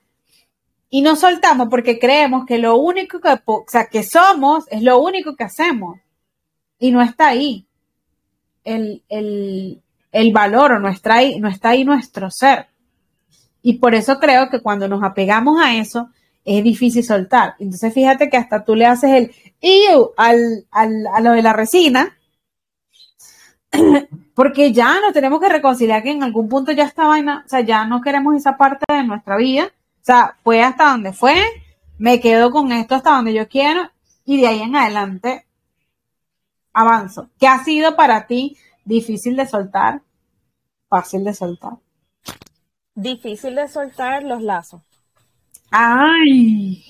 [SPEAKER 1] y no soltamos porque creemos que lo único que, o sea, que somos es lo único que hacemos. Y no está ahí el, el, el valor o no está, ahí, no está ahí nuestro ser. Y por eso creo que cuando nos apegamos a eso, es difícil soltar. Entonces fíjate que hasta tú le haces el iu al, al, a lo de la resina, [clears throat] porque ya nos tenemos que reconciliar que en algún punto ya esta vaina, o sea, ya no queremos esa parte de nuestra vida o sea, fue hasta donde fue, me quedo con esto hasta donde yo quiero y de ahí en adelante avanzo. ¿Qué ha sido para ti difícil de soltar? Fácil de soltar.
[SPEAKER 2] Difícil de soltar los lazos.
[SPEAKER 1] Ay.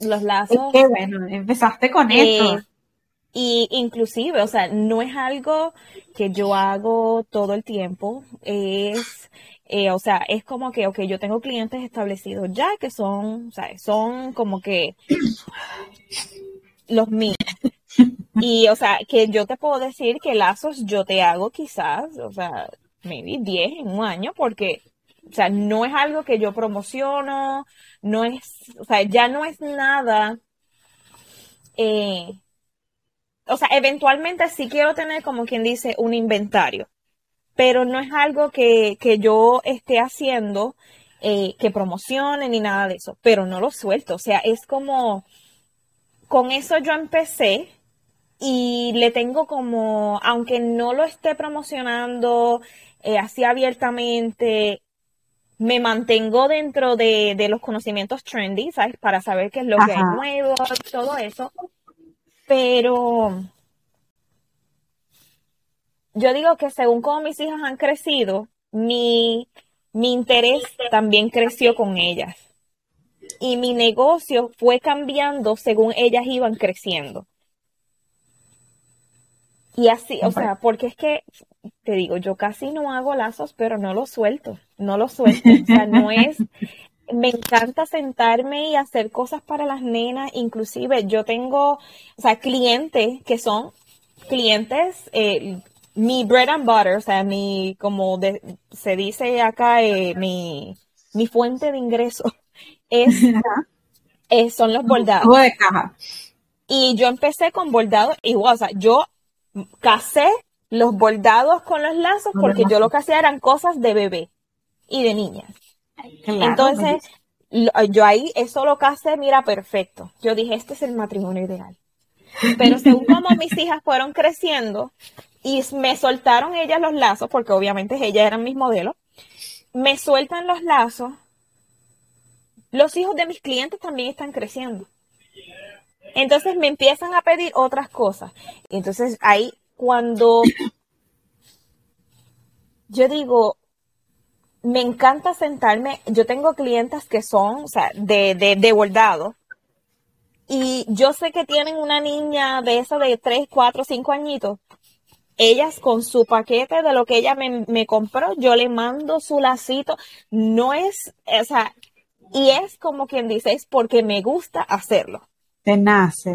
[SPEAKER 2] Los lazos.
[SPEAKER 1] Qué bueno, empezaste con eh, esto.
[SPEAKER 2] Y inclusive, o sea, no es algo que yo hago todo el tiempo, es eh, o sea, es como que, ok, yo tengo clientes establecidos ya que son, o sea, son como que los míos. Y, o sea, que yo te puedo decir que lazos yo te hago quizás, o sea, maybe 10 en un año, porque, o sea, no es algo que yo promociono, no es, o sea, ya no es nada. Eh, o sea, eventualmente sí quiero tener, como quien dice, un inventario pero no es algo que, yo esté haciendo eh, que promocione ni nada de eso, pero no lo suelto, o sea, es como, con eso yo empecé y le tengo como, aunque no lo esté promocionando eh, así abiertamente, me mantengo dentro de, los conocimientos trendy, ¿sabes? Para saber qué es lo que hay nuevo, todo eso. Pero yo digo que según como mis hijas han crecido, mi, mi interés también creció con ellas. Y mi negocio fue cambiando según ellas iban creciendo. Y así, o sea, porque es que, te digo, yo casi no hago lazos, pero no los suelto, no los suelto. O sea, no es, [laughs] me encanta sentarme y hacer cosas para las nenas, inclusive yo tengo, o sea, clientes que son clientes eh, mi bread and butter, o sea, mi, como se dice acá, eh, mi, mi fuente de ingreso [laughs] es, son los bordados.
[SPEAKER 1] de caja.
[SPEAKER 2] Y yo empecé con bordados igual, o sea, yo casé los bordados con los lazos porque yo lo que hacía eran cosas de bebé y de niñas. Entonces, yo ahí eso lo casé, mira, perfecto. Yo dije, este es el matrimonio ideal. Pero según [laughs] como mis hijas fueron creciendo, y me soltaron ellas los lazos, porque obviamente ellas eran mis modelos, me sueltan los lazos, los hijos de mis clientes también están creciendo. Entonces me empiezan a pedir otras cosas. Entonces ahí cuando yo digo, me encanta sentarme, yo tengo clientes que son, o sea, de, de, de bordado, y yo sé que tienen una niña de esa de 3, 4, 5 añitos, ellas con su paquete de lo que ella me, me compró, yo le mando su lacito. No es, o sea, y es como quien dice, es porque me gusta hacerlo.
[SPEAKER 1] Te nace.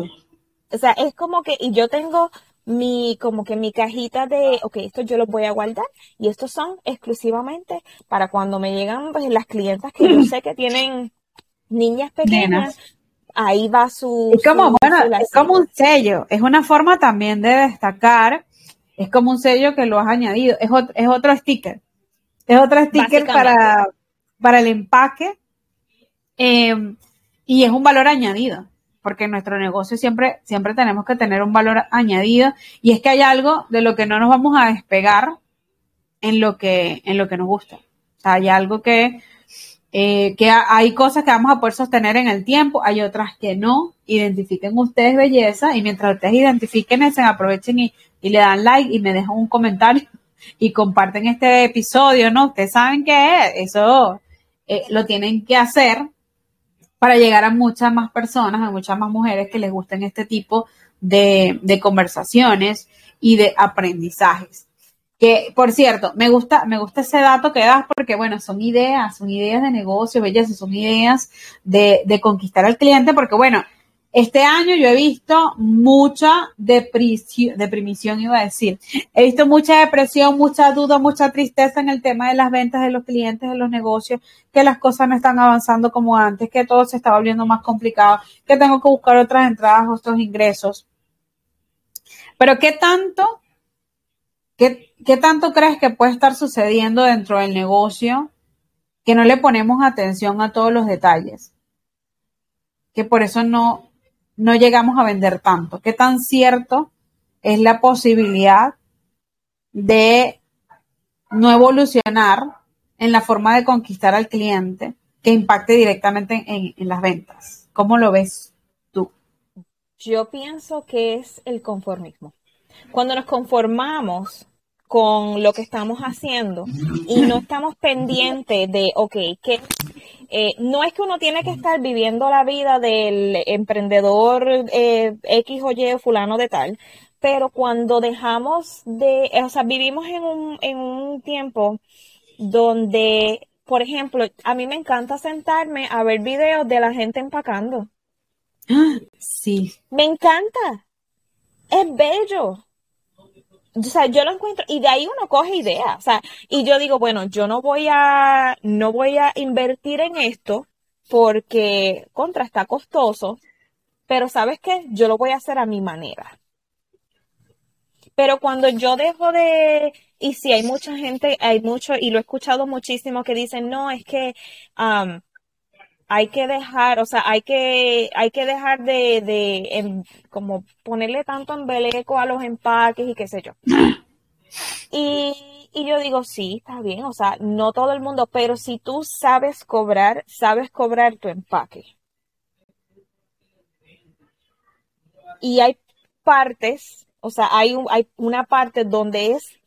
[SPEAKER 2] O sea, es como que, y yo tengo mi, como que mi cajita de, ok, esto yo los voy a guardar y estos son exclusivamente para cuando me llegan pues, las clientas que yo [clears throat] sé que tienen niñas pequeñas. Ahí va su.
[SPEAKER 1] Es como, bueno, es como un sello. Es una forma también de destacar. Es como un sello que lo has añadido. Es, otro, es otro sticker. Es otro sticker para, para el empaque. Em, y es un valor añadido porque en nuestro negocio siempre, siempre tenemos que tener un valor añadido y es que hay algo de lo que no nos vamos a despegar en lo que, en lo que nos gusta. Hay algo que, eh, que hay cosas que vamos a poder sostener en el tiempo, hay otras que no. Identifiquen ustedes belleza y mientras ustedes identifiquen eso, aprovechen y, le dan like y me dejan un comentario [laughs] y comparten este episodio, ¿no? Ustedes saben que eso eh, lo tienen que hacer para llegar a muchas más personas, a muchas más mujeres que les gusten este tipo de, conversaciones y de aprendizajes. Que, por cierto, me gusta, me gusta ese dato que das porque, bueno, son ideas, son ideas de negocio, belleza, son ideas de, de conquistar al cliente, porque, bueno, este año yo he visto mucha depresión, deprimición, iba a decir. He visto mucha depresión, mucha duda, mucha tristeza en el tema de las ventas de los clientes, de los negocios, que las cosas no están avanzando como antes, que todo se está volviendo más complicado, que tengo que buscar otras entradas, otros ingresos. Pero ¿qué tanto, qué, qué tanto crees que puede estar sucediendo dentro del negocio que no le ponemos atención a todos los detalles? Que por eso no, no llegamos a vender tanto. ¿Qué tan cierto es la posibilidad de no evolucionar en la forma de conquistar al cliente que impacte directamente en, las ventas? ¿Cómo lo ves tú?
[SPEAKER 2] Yo pienso que es el conformismo. Cuando nos conformamos con lo que estamos haciendo y no estamos pendientes de, ok, ¿qué eh, no es que uno tiene que estar viviendo la vida del emprendedor eh, X o Y fulano de tal, pero cuando dejamos de, o sea, vivimos en un, en un tiempo donde, por ejemplo, a mí me encanta sentarme a ver videos de la gente empacando.
[SPEAKER 1] Sí.
[SPEAKER 2] Me encanta. Es bello o sea, yo lo encuentro, y de ahí uno coge ideas, o sea, y yo digo, bueno, yo no voy a, no voy a invertir en esto porque contra está costoso, pero sabes qué, yo lo voy a hacer a mi manera. Pero cuando yo dejo de, y si hay mucha gente, hay mucho, y lo he escuchado muchísimo que dicen, no, es que hay que dejar, o sea, hay que, hay que dejar de, de como ponerle tanto embeleco a los empaques y qué sé yo. Y, y yo digo, sí, está bien, o sea, no todo el mundo, pero si tú sabes cobrar, sabes cobrar tu empaque. Y hay partes, o sea, hay, hay una parte donde es,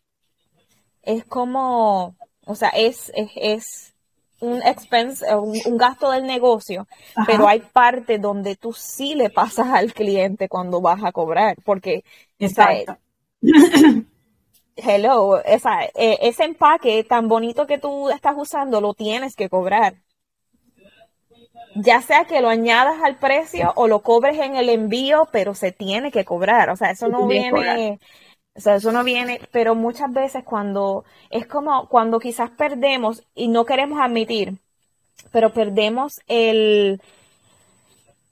[SPEAKER 2] es como, o sea, es, es, es un expense, eh, un, gasto del negocio, pero hay parte donde tú sí le pasas al cliente cuando vas a cobrar, porque
[SPEAKER 1] Exacto. [coughs]
[SPEAKER 2] hello, esa, eh, ese empaque tan bonito que tú estás usando lo tienes que cobrar. Ya sea que lo añadas al precio o lo cobres en el envío, pero se tiene que cobrar. O sea, eso no viene, o sea, eso no viene, pero muchas veces cuando es como cuando quizás perdemos y no queremos admitir, pero perdemos el,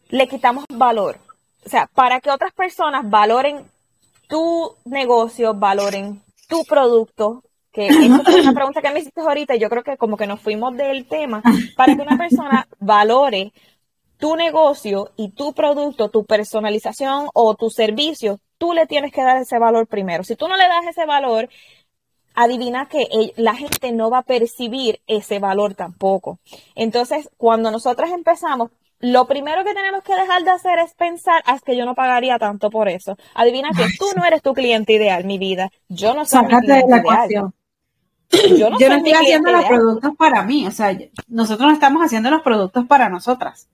[SPEAKER 2] le quitamos valor. O sea, para que otras personas valoren tu negocio, valoren tu producto, que es una [coughs] pregunta que me hiciste ahorita y yo creo que como que nos fuimos del tema, para que una persona valore tu negocio y tu producto, tu personalización o tu servicio, tú le tienes que dar ese valor primero. Si tú no le das ese valor, adivina que la gente no va a percibir ese valor tampoco. Entonces, cuando nosotros empezamos, lo primero que tenemos que dejar de hacer es pensar, ah, es que yo no pagaría tanto por eso. Adivina que tú no eres tu cliente ideal, mi vida. Yo no soy mi cliente ideal.
[SPEAKER 1] Yo no, estoy haciendo los productos para mí, o sea, nosotros no estamos haciendo los productos para nosotras.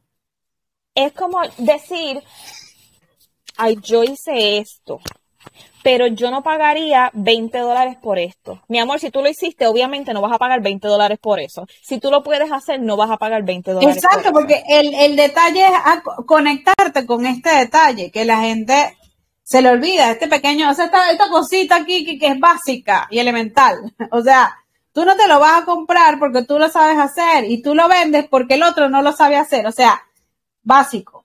[SPEAKER 2] Es como decir, ay, yo hice esto, pero yo no pagaría 20 dólares por esto. Mi amor, si tú lo hiciste, obviamente no vas a pagar 20 dólares por eso. Si tú lo puedes hacer, no vas a pagar 20 dólares.
[SPEAKER 1] Exacto, porque el, el, detalle es conectarte con este detalle, que la gente se le olvida, este pequeño, o sea, esta, esta cosita aquí que, que es básica y elemental. [laughs] O sea, tú no te lo vas a comprar porque tú lo sabes hacer y tú lo vendes porque el otro no lo sabe hacer. O sea, básico,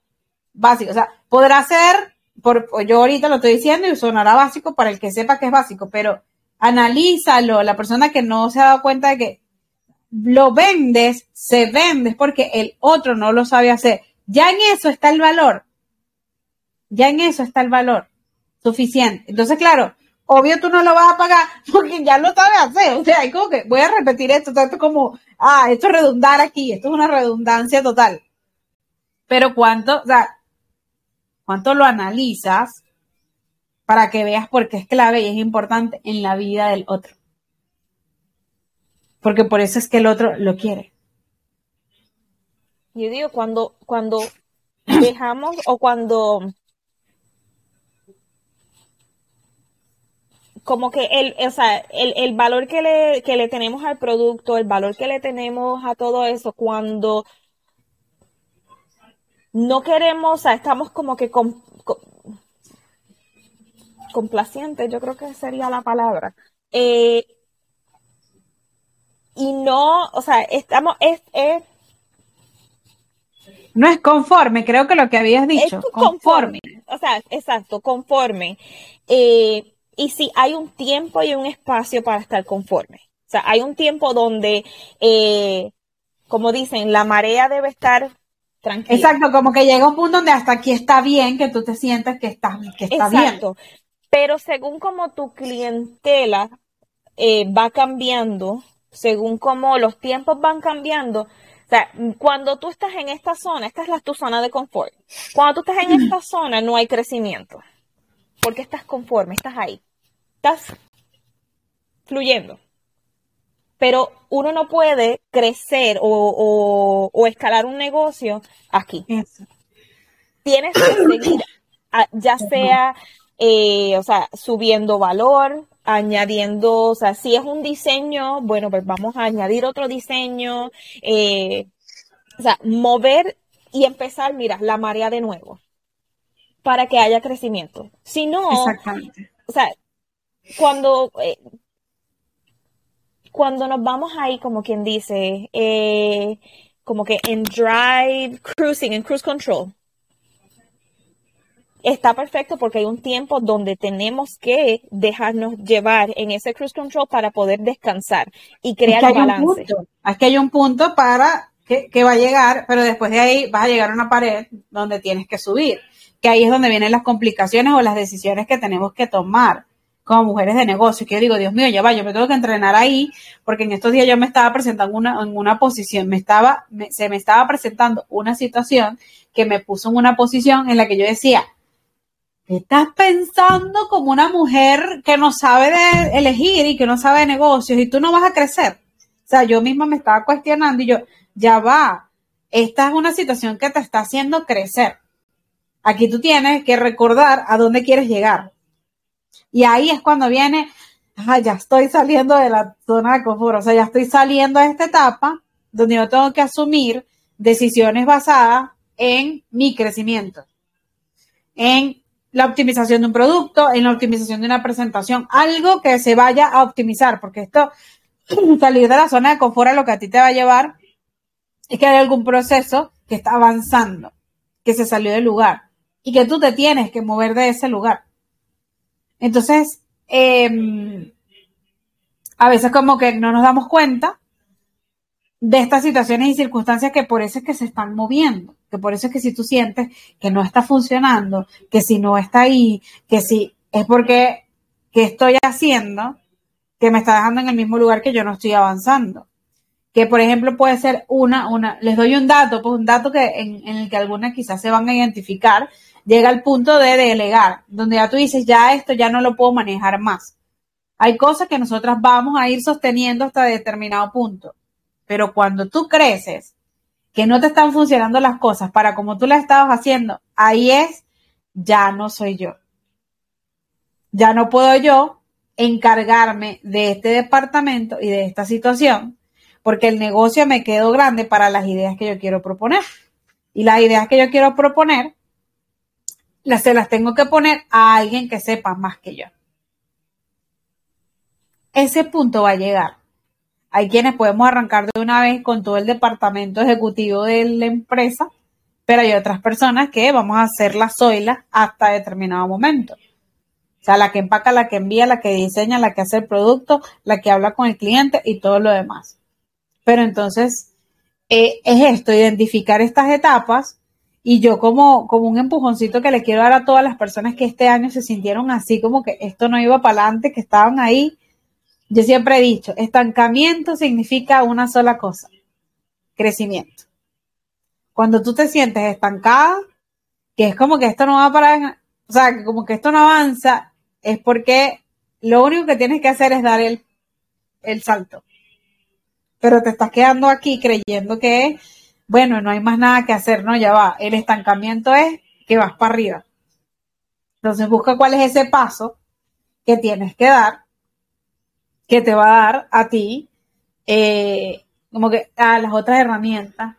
[SPEAKER 1] básico. O sea, podrá ser por, yo ahorita lo estoy diciendo y sonará básico para el que sepa que es básico, pero analízalo, la persona que no se ha dado cuenta de que lo vendes, se vende porque el otro no lo sabe hacer. Ya en eso está el valor. Ya en eso está el valor suficiente. Entonces, claro, obvio tú no lo vas a pagar [laughs] porque ya lo sabes hacer. O sea, hay como que voy a repetir esto, tanto como, ah, esto es redundar aquí, esto es una redundancia total. Pero cuánto, o sea, cuánto lo analizas para que veas por qué es clave y es importante en la vida del otro. Porque por eso es que el otro lo quiere.
[SPEAKER 2] Yo digo, cuando, cuando dejamos o cuando como que el, o sea, el, el valor que le, que le tenemos al producto, el valor que le tenemos a todo eso, cuando no queremos, o sea, estamos como que complacientes, yo creo que sería la palabra. Eh, y no, o sea, estamos, es,
[SPEAKER 1] no es conforme, creo que lo que habías dicho. conforme.
[SPEAKER 2] O sea, exacto, conforme. Eh, y si hay un tiempo y un espacio para estar conforme. O sea, hay un tiempo donde, eh, como dicen, la marea debe estar
[SPEAKER 1] Exacto, como que llega un punto donde hasta aquí está bien, que tú te sientes que, estás, que está Exacto.
[SPEAKER 2] Pero según como tu clientela eh, va cambiando, según como los tiempos van cambiando, o sea, cuando tú estás en esta zona, esta es la, tu zona de confort. Cuando tú estás en esta zona no hay crecimiento, porque estás conforme, estás ahí, estás fluyendo pero uno no puede crecer o, escalar un negocio aquí. Tienes que seguir, [coughs] ya sea, eh, o sea, subiendo valor, añadiendo, o sea, si es un diseño, bueno, pues vamos a añadir otro diseño, eh, o sea, mover y empezar, mira, la marea de nuevo, para que haya crecimiento. Si no, o sea, cuando eh, cuando nos vamos ahí, como quien dice, eh, como que en drive, cruising, en cruise control, está perfecto porque hay un tiempo donde tenemos que dejarnos llevar en ese cruise control para poder descansar y crear es balance.
[SPEAKER 1] Es que hay un punto para que, que, va a llegar, pero después de ahí vas a llegar a una pared donde tienes que subir, que ahí es donde vienen las complicaciones o las decisiones que tenemos que tomar como mujeres de negocio, que yo digo, Dios mío, ya va, yo me tengo que entrenar ahí, porque en estos días yo me estaba presentando una, en una posición, me estaba, se me estaba presentando una situación que me puso en una posición en la que yo decía, ¿qué estás pensando como una mujer que no sabe de elegir y que no sabe de negocios y tú no vas a crecer? O sea, yo misma me estaba cuestionando y yo, ya va, esta es una situación que te está haciendo crecer. Aquí tú tienes que recordar a dónde quieres llegar y ahí es cuando viene, ya estoy saliendo de la zona de confort, o sea, ya estoy saliendo de esta etapa donde yo tengo que asumir decisiones basadas en mi crecimiento, en la optimización de un producto, en la optimización de una presentación, algo que se vaya a optimizar, porque esto, [clears throat] salir de la zona de confort, lo que a ti te va a llevar es que hay algún proceso que está avanzando, que se salió del lugar y que tú te tienes que mover de ese lugar. Entonces, em, a veces como que no nos damos cuenta de estas situaciones y circunstancias que por eso es que se están moviendo, que por eso es que si tú sientes que no está funcionando, que si no está ahí, que si es porque que estoy haciendo que me está dejando en el mismo lugar que yo no estoy avanzando. Que por ejemplo puede ser una, una, les doy un dato, pues un dato que en, en el que algunas quizás se van a identificar, llega al punto de delegar, donde ya tú dices, ya esto ya no lo puedo manejar más. Hay cosas que nosotras vamos a ir sosteniendo hasta determinado punto, pero cuando tú creces, que no te están funcionando las cosas para como tú las estabas haciendo, ahí es, ya no soy yo. ya no puedo yo encargarme de este departamento y de esta situación, porque el negocio me quedó grande para las ideas que yo quiero proponer. Y las ideas que yo quiero proponer, las, se las tengo que poner a alguien que sepa más que yo. Ese punto va a llegar. Hay quienes podemos arrancar de una vez con todo el departamento ejecutivo de la empresa, pero hay otras personas que vamos a hacer la zoila hasta determinado momento. O sea, la que empaca, la que envía, la que diseña, la que hace el producto, la que habla con el cliente y todo lo demás. Pero entonces, eh, es esto, identificar estas etapas y yo como, como un empujoncito que le quiero dar a todas las personas que este año se sintieron así como que esto no iba para adelante, que estaban ahí. Yo siempre he dicho, estancamiento significa una sola cosa, crecimiento. Cuando tú te sientes estancada, que es como que esto no va para, o sea, que como que esto no avanza, es porque lo único que tienes que hacer es dar el, el salto. Pero te estás quedando aquí creyendo que, bueno, no hay más nada que hacer, no, ya va. El estancamiento es que vas para arriba. Entonces busca cuál es ese paso que tienes que dar, que te va a dar a ti, eh, como que a las otras herramientas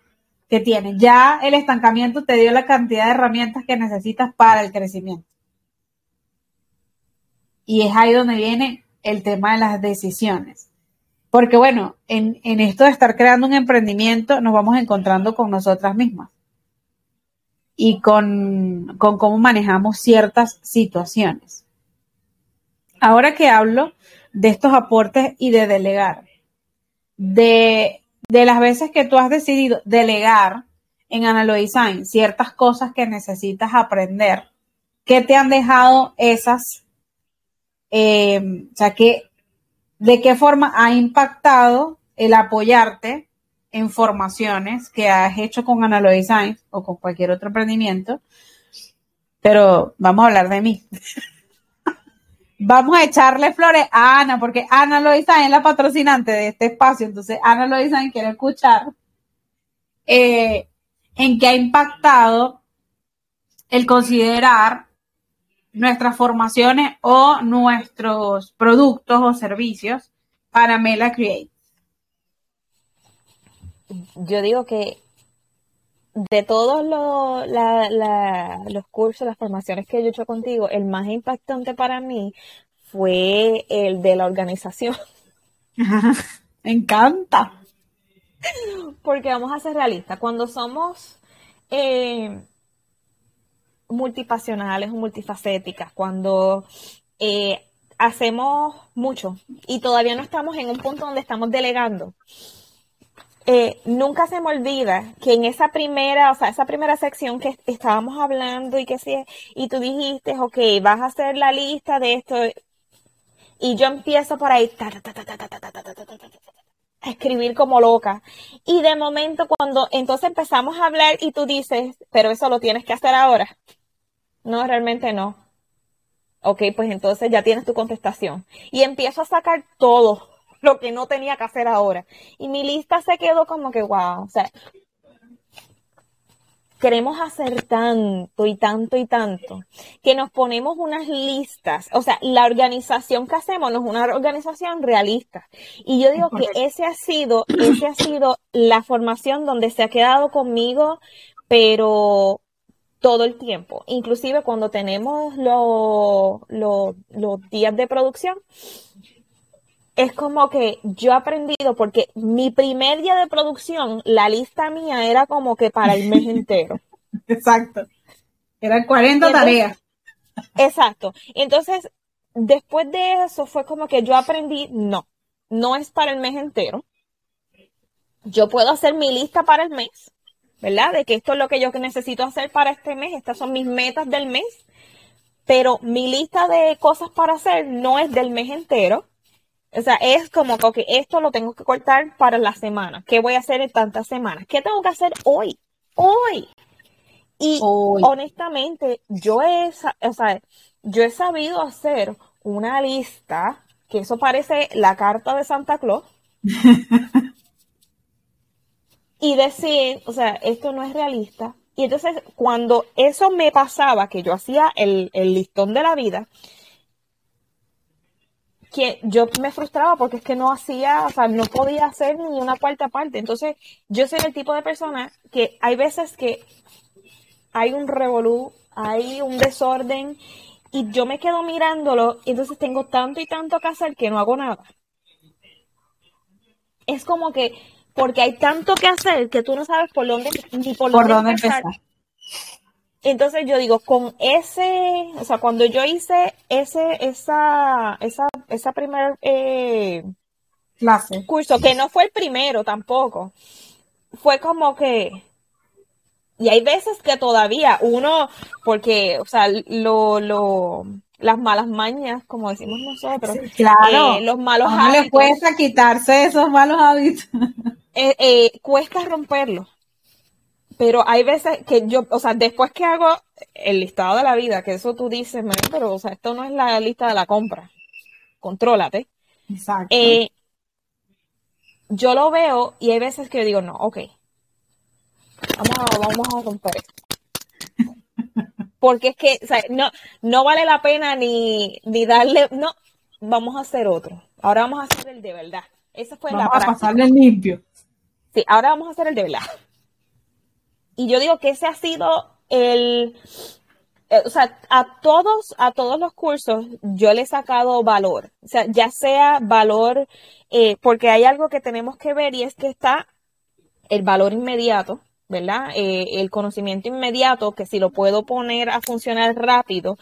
[SPEAKER 1] que tienes. Ya el estancamiento te dio la cantidad de herramientas que necesitas para el crecimiento. Y es ahí donde viene el tema de las decisiones. Porque bueno, en, esto de estar creando un emprendimiento nos vamos encontrando con nosotras mismas y con, cómo manejamos ciertas situaciones. Ahora que hablo de estos aportes y de delegar, de, las veces que tú has decidido delegar en Analodesign ciertas cosas que necesitas aprender, ¿qué te han dejado esas eh, o sea, que, ¿de qué forma ha impactado el apoyarte en formaciones que has hecho con Analo Design o con cualquier otro emprendimiento? Pero vamos a hablar de mí. [laughs] vamos a echarle flores a Ana, porque Ana Design es la patrocinante de este espacio. Entonces, Ana Design quiere escuchar eh, en qué ha impactado el considerar nuestras formaciones o nuestros productos o servicios para Mela Create?
[SPEAKER 2] Yo digo que de todos los cursos, las formaciones que yo he hecho contigo, el más impactante para mí fue el de la organización.
[SPEAKER 1] Me [laughs] encanta.
[SPEAKER 2] Porque vamos a ser realistas, cuando somos eh, multipasionales o multifacéticas, cuando eh, hacemos mucho y todavía no estamos en un punto donde estamos delegando. Eh, nunca se me olvida que en esa primera, o sea, esa primera sección que estábamos hablando y que sí, y tú dijiste, ok, vas a hacer la lista de esto, y yo empiezo por ahí, a escribir como loca. Y de momento cuando entonces empezamos a hablar y tú dices, pero eso lo tienes que hacer ahora. No, realmente no. Ok, pues entonces ya tienes tu contestación. Y empiezo a sacar todo [laughs] lo que no tenía que hacer ahora. Y mi lista se quedó como que, wow, o sea, queremos hacer tanto y tanto y tanto que nos ponemos unas listas. O sea, la organización que hacemos no es una organización realista. Y yo digo que ese ha sido, ese ha sido la formación donde se ha quedado conmigo, pero todo el tiempo. Inclusive cuando tenemos los, los, días de producción, es como que yo he aprendido, porque mi primer día de producción, la lista mía era como que para el mes [laughs] entero.
[SPEAKER 1] Exacto. Eran 40 tareas.
[SPEAKER 2] Exacto. Entonces, después de eso fue como que yo aprendí, no, no es para el mes entero. Yo puedo hacer mi lista para el mes, ¿verdad? De que esto es lo que yo necesito hacer para este mes, estas son mis metas del mes, pero mi lista de cosas para hacer no es del mes entero. O sea, es como que esto lo tengo que cortar para la semana. ¿Qué voy a hacer en tantas semanas? ¿Qué tengo que hacer hoy? Hoy. Y honestamente, yo he, o sea, yo he sabido hacer una lista, que eso parece la carta de Santa Claus. [laughs] y decir, o sea, esto no es realista. Y entonces cuando eso me pasaba, que yo hacía el, listón de la vida, que yo me frustraba porque es que no hacía, o sea, no podía hacer ni una cuarta parte. Entonces, yo soy el tipo de persona que hay veces que hay un revolú, hay un desorden y yo me quedo mirándolo y entonces tengo tanto y tanto que hacer que no hago nada. Es como que porque hay tanto que hacer que tú no sabes por dónde ni por, dónde, empezar. Entonces yo digo, con ese, o sea, cuando yo hice ese, esa, esa, esa primer eh,
[SPEAKER 1] clase,
[SPEAKER 2] curso, que no fue el primero tampoco, fue como que, y hay veces que todavía uno, porque, o sea, lo, lo, las malas mañas, como decimos nosotros,
[SPEAKER 1] claro,
[SPEAKER 2] eh, los malos hábitos.
[SPEAKER 1] le cuesta quitarse esos malos hábitos. [laughs]
[SPEAKER 2] Eh, eh, cuesta romperlo. Pero hay veces que yo, o sea, después que hago el listado de la vida, que eso tú dices, pero, o sea, esto no es la lista de la compra. Contrólate.
[SPEAKER 1] Exacto.
[SPEAKER 2] Eh, yo lo veo y hay veces que yo digo, no, ok. Vamos a, vamos a romper esto. [laughs] Porque es que, o sea, no, no vale la pena ni, ni darle, no, vamos a hacer otro. Ahora vamos a hacer el de verdad. Esa fue
[SPEAKER 1] vamos
[SPEAKER 2] la
[SPEAKER 1] a pasarle limpio.
[SPEAKER 2] Ahora vamos a hacer el de verdad. Y yo digo que ese ha sido el, eh, o sea, a todos, a todos los cursos yo le he sacado valor. O sea, ya sea valor, eh, porque hay algo que tenemos que ver y es que está el valor inmediato, ¿verdad? Eh, el conocimiento inmediato, que si lo puedo poner a funcionar rápido,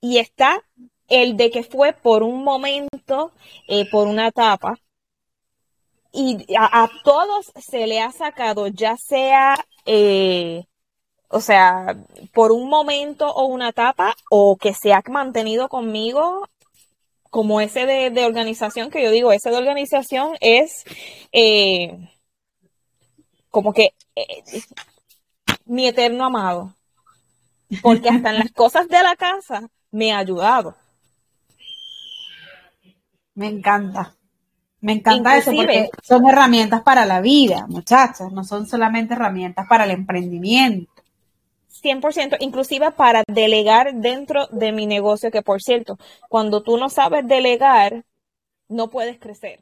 [SPEAKER 2] y está el de que fue por un momento, por una etapa, y a, todos se le ha sacado, ya sea, eh, o sea, por un momento o una etapa, o que se ha mantenido conmigo, como ese de, organización, que yo digo, ese de organización es eh, como que eh, mi eterno amado, porque hasta en las [laughs] cosas de la casa me ha ayudado.
[SPEAKER 1] Me encanta. Me encanta eso porque son herramientas para la vida, muchachas, no son solamente herramientas para el emprendimiento.
[SPEAKER 2] 100%, inclusive para delegar dentro de mi negocio, que por cierto, cuando tú no sabes delegar, no puedes crecer.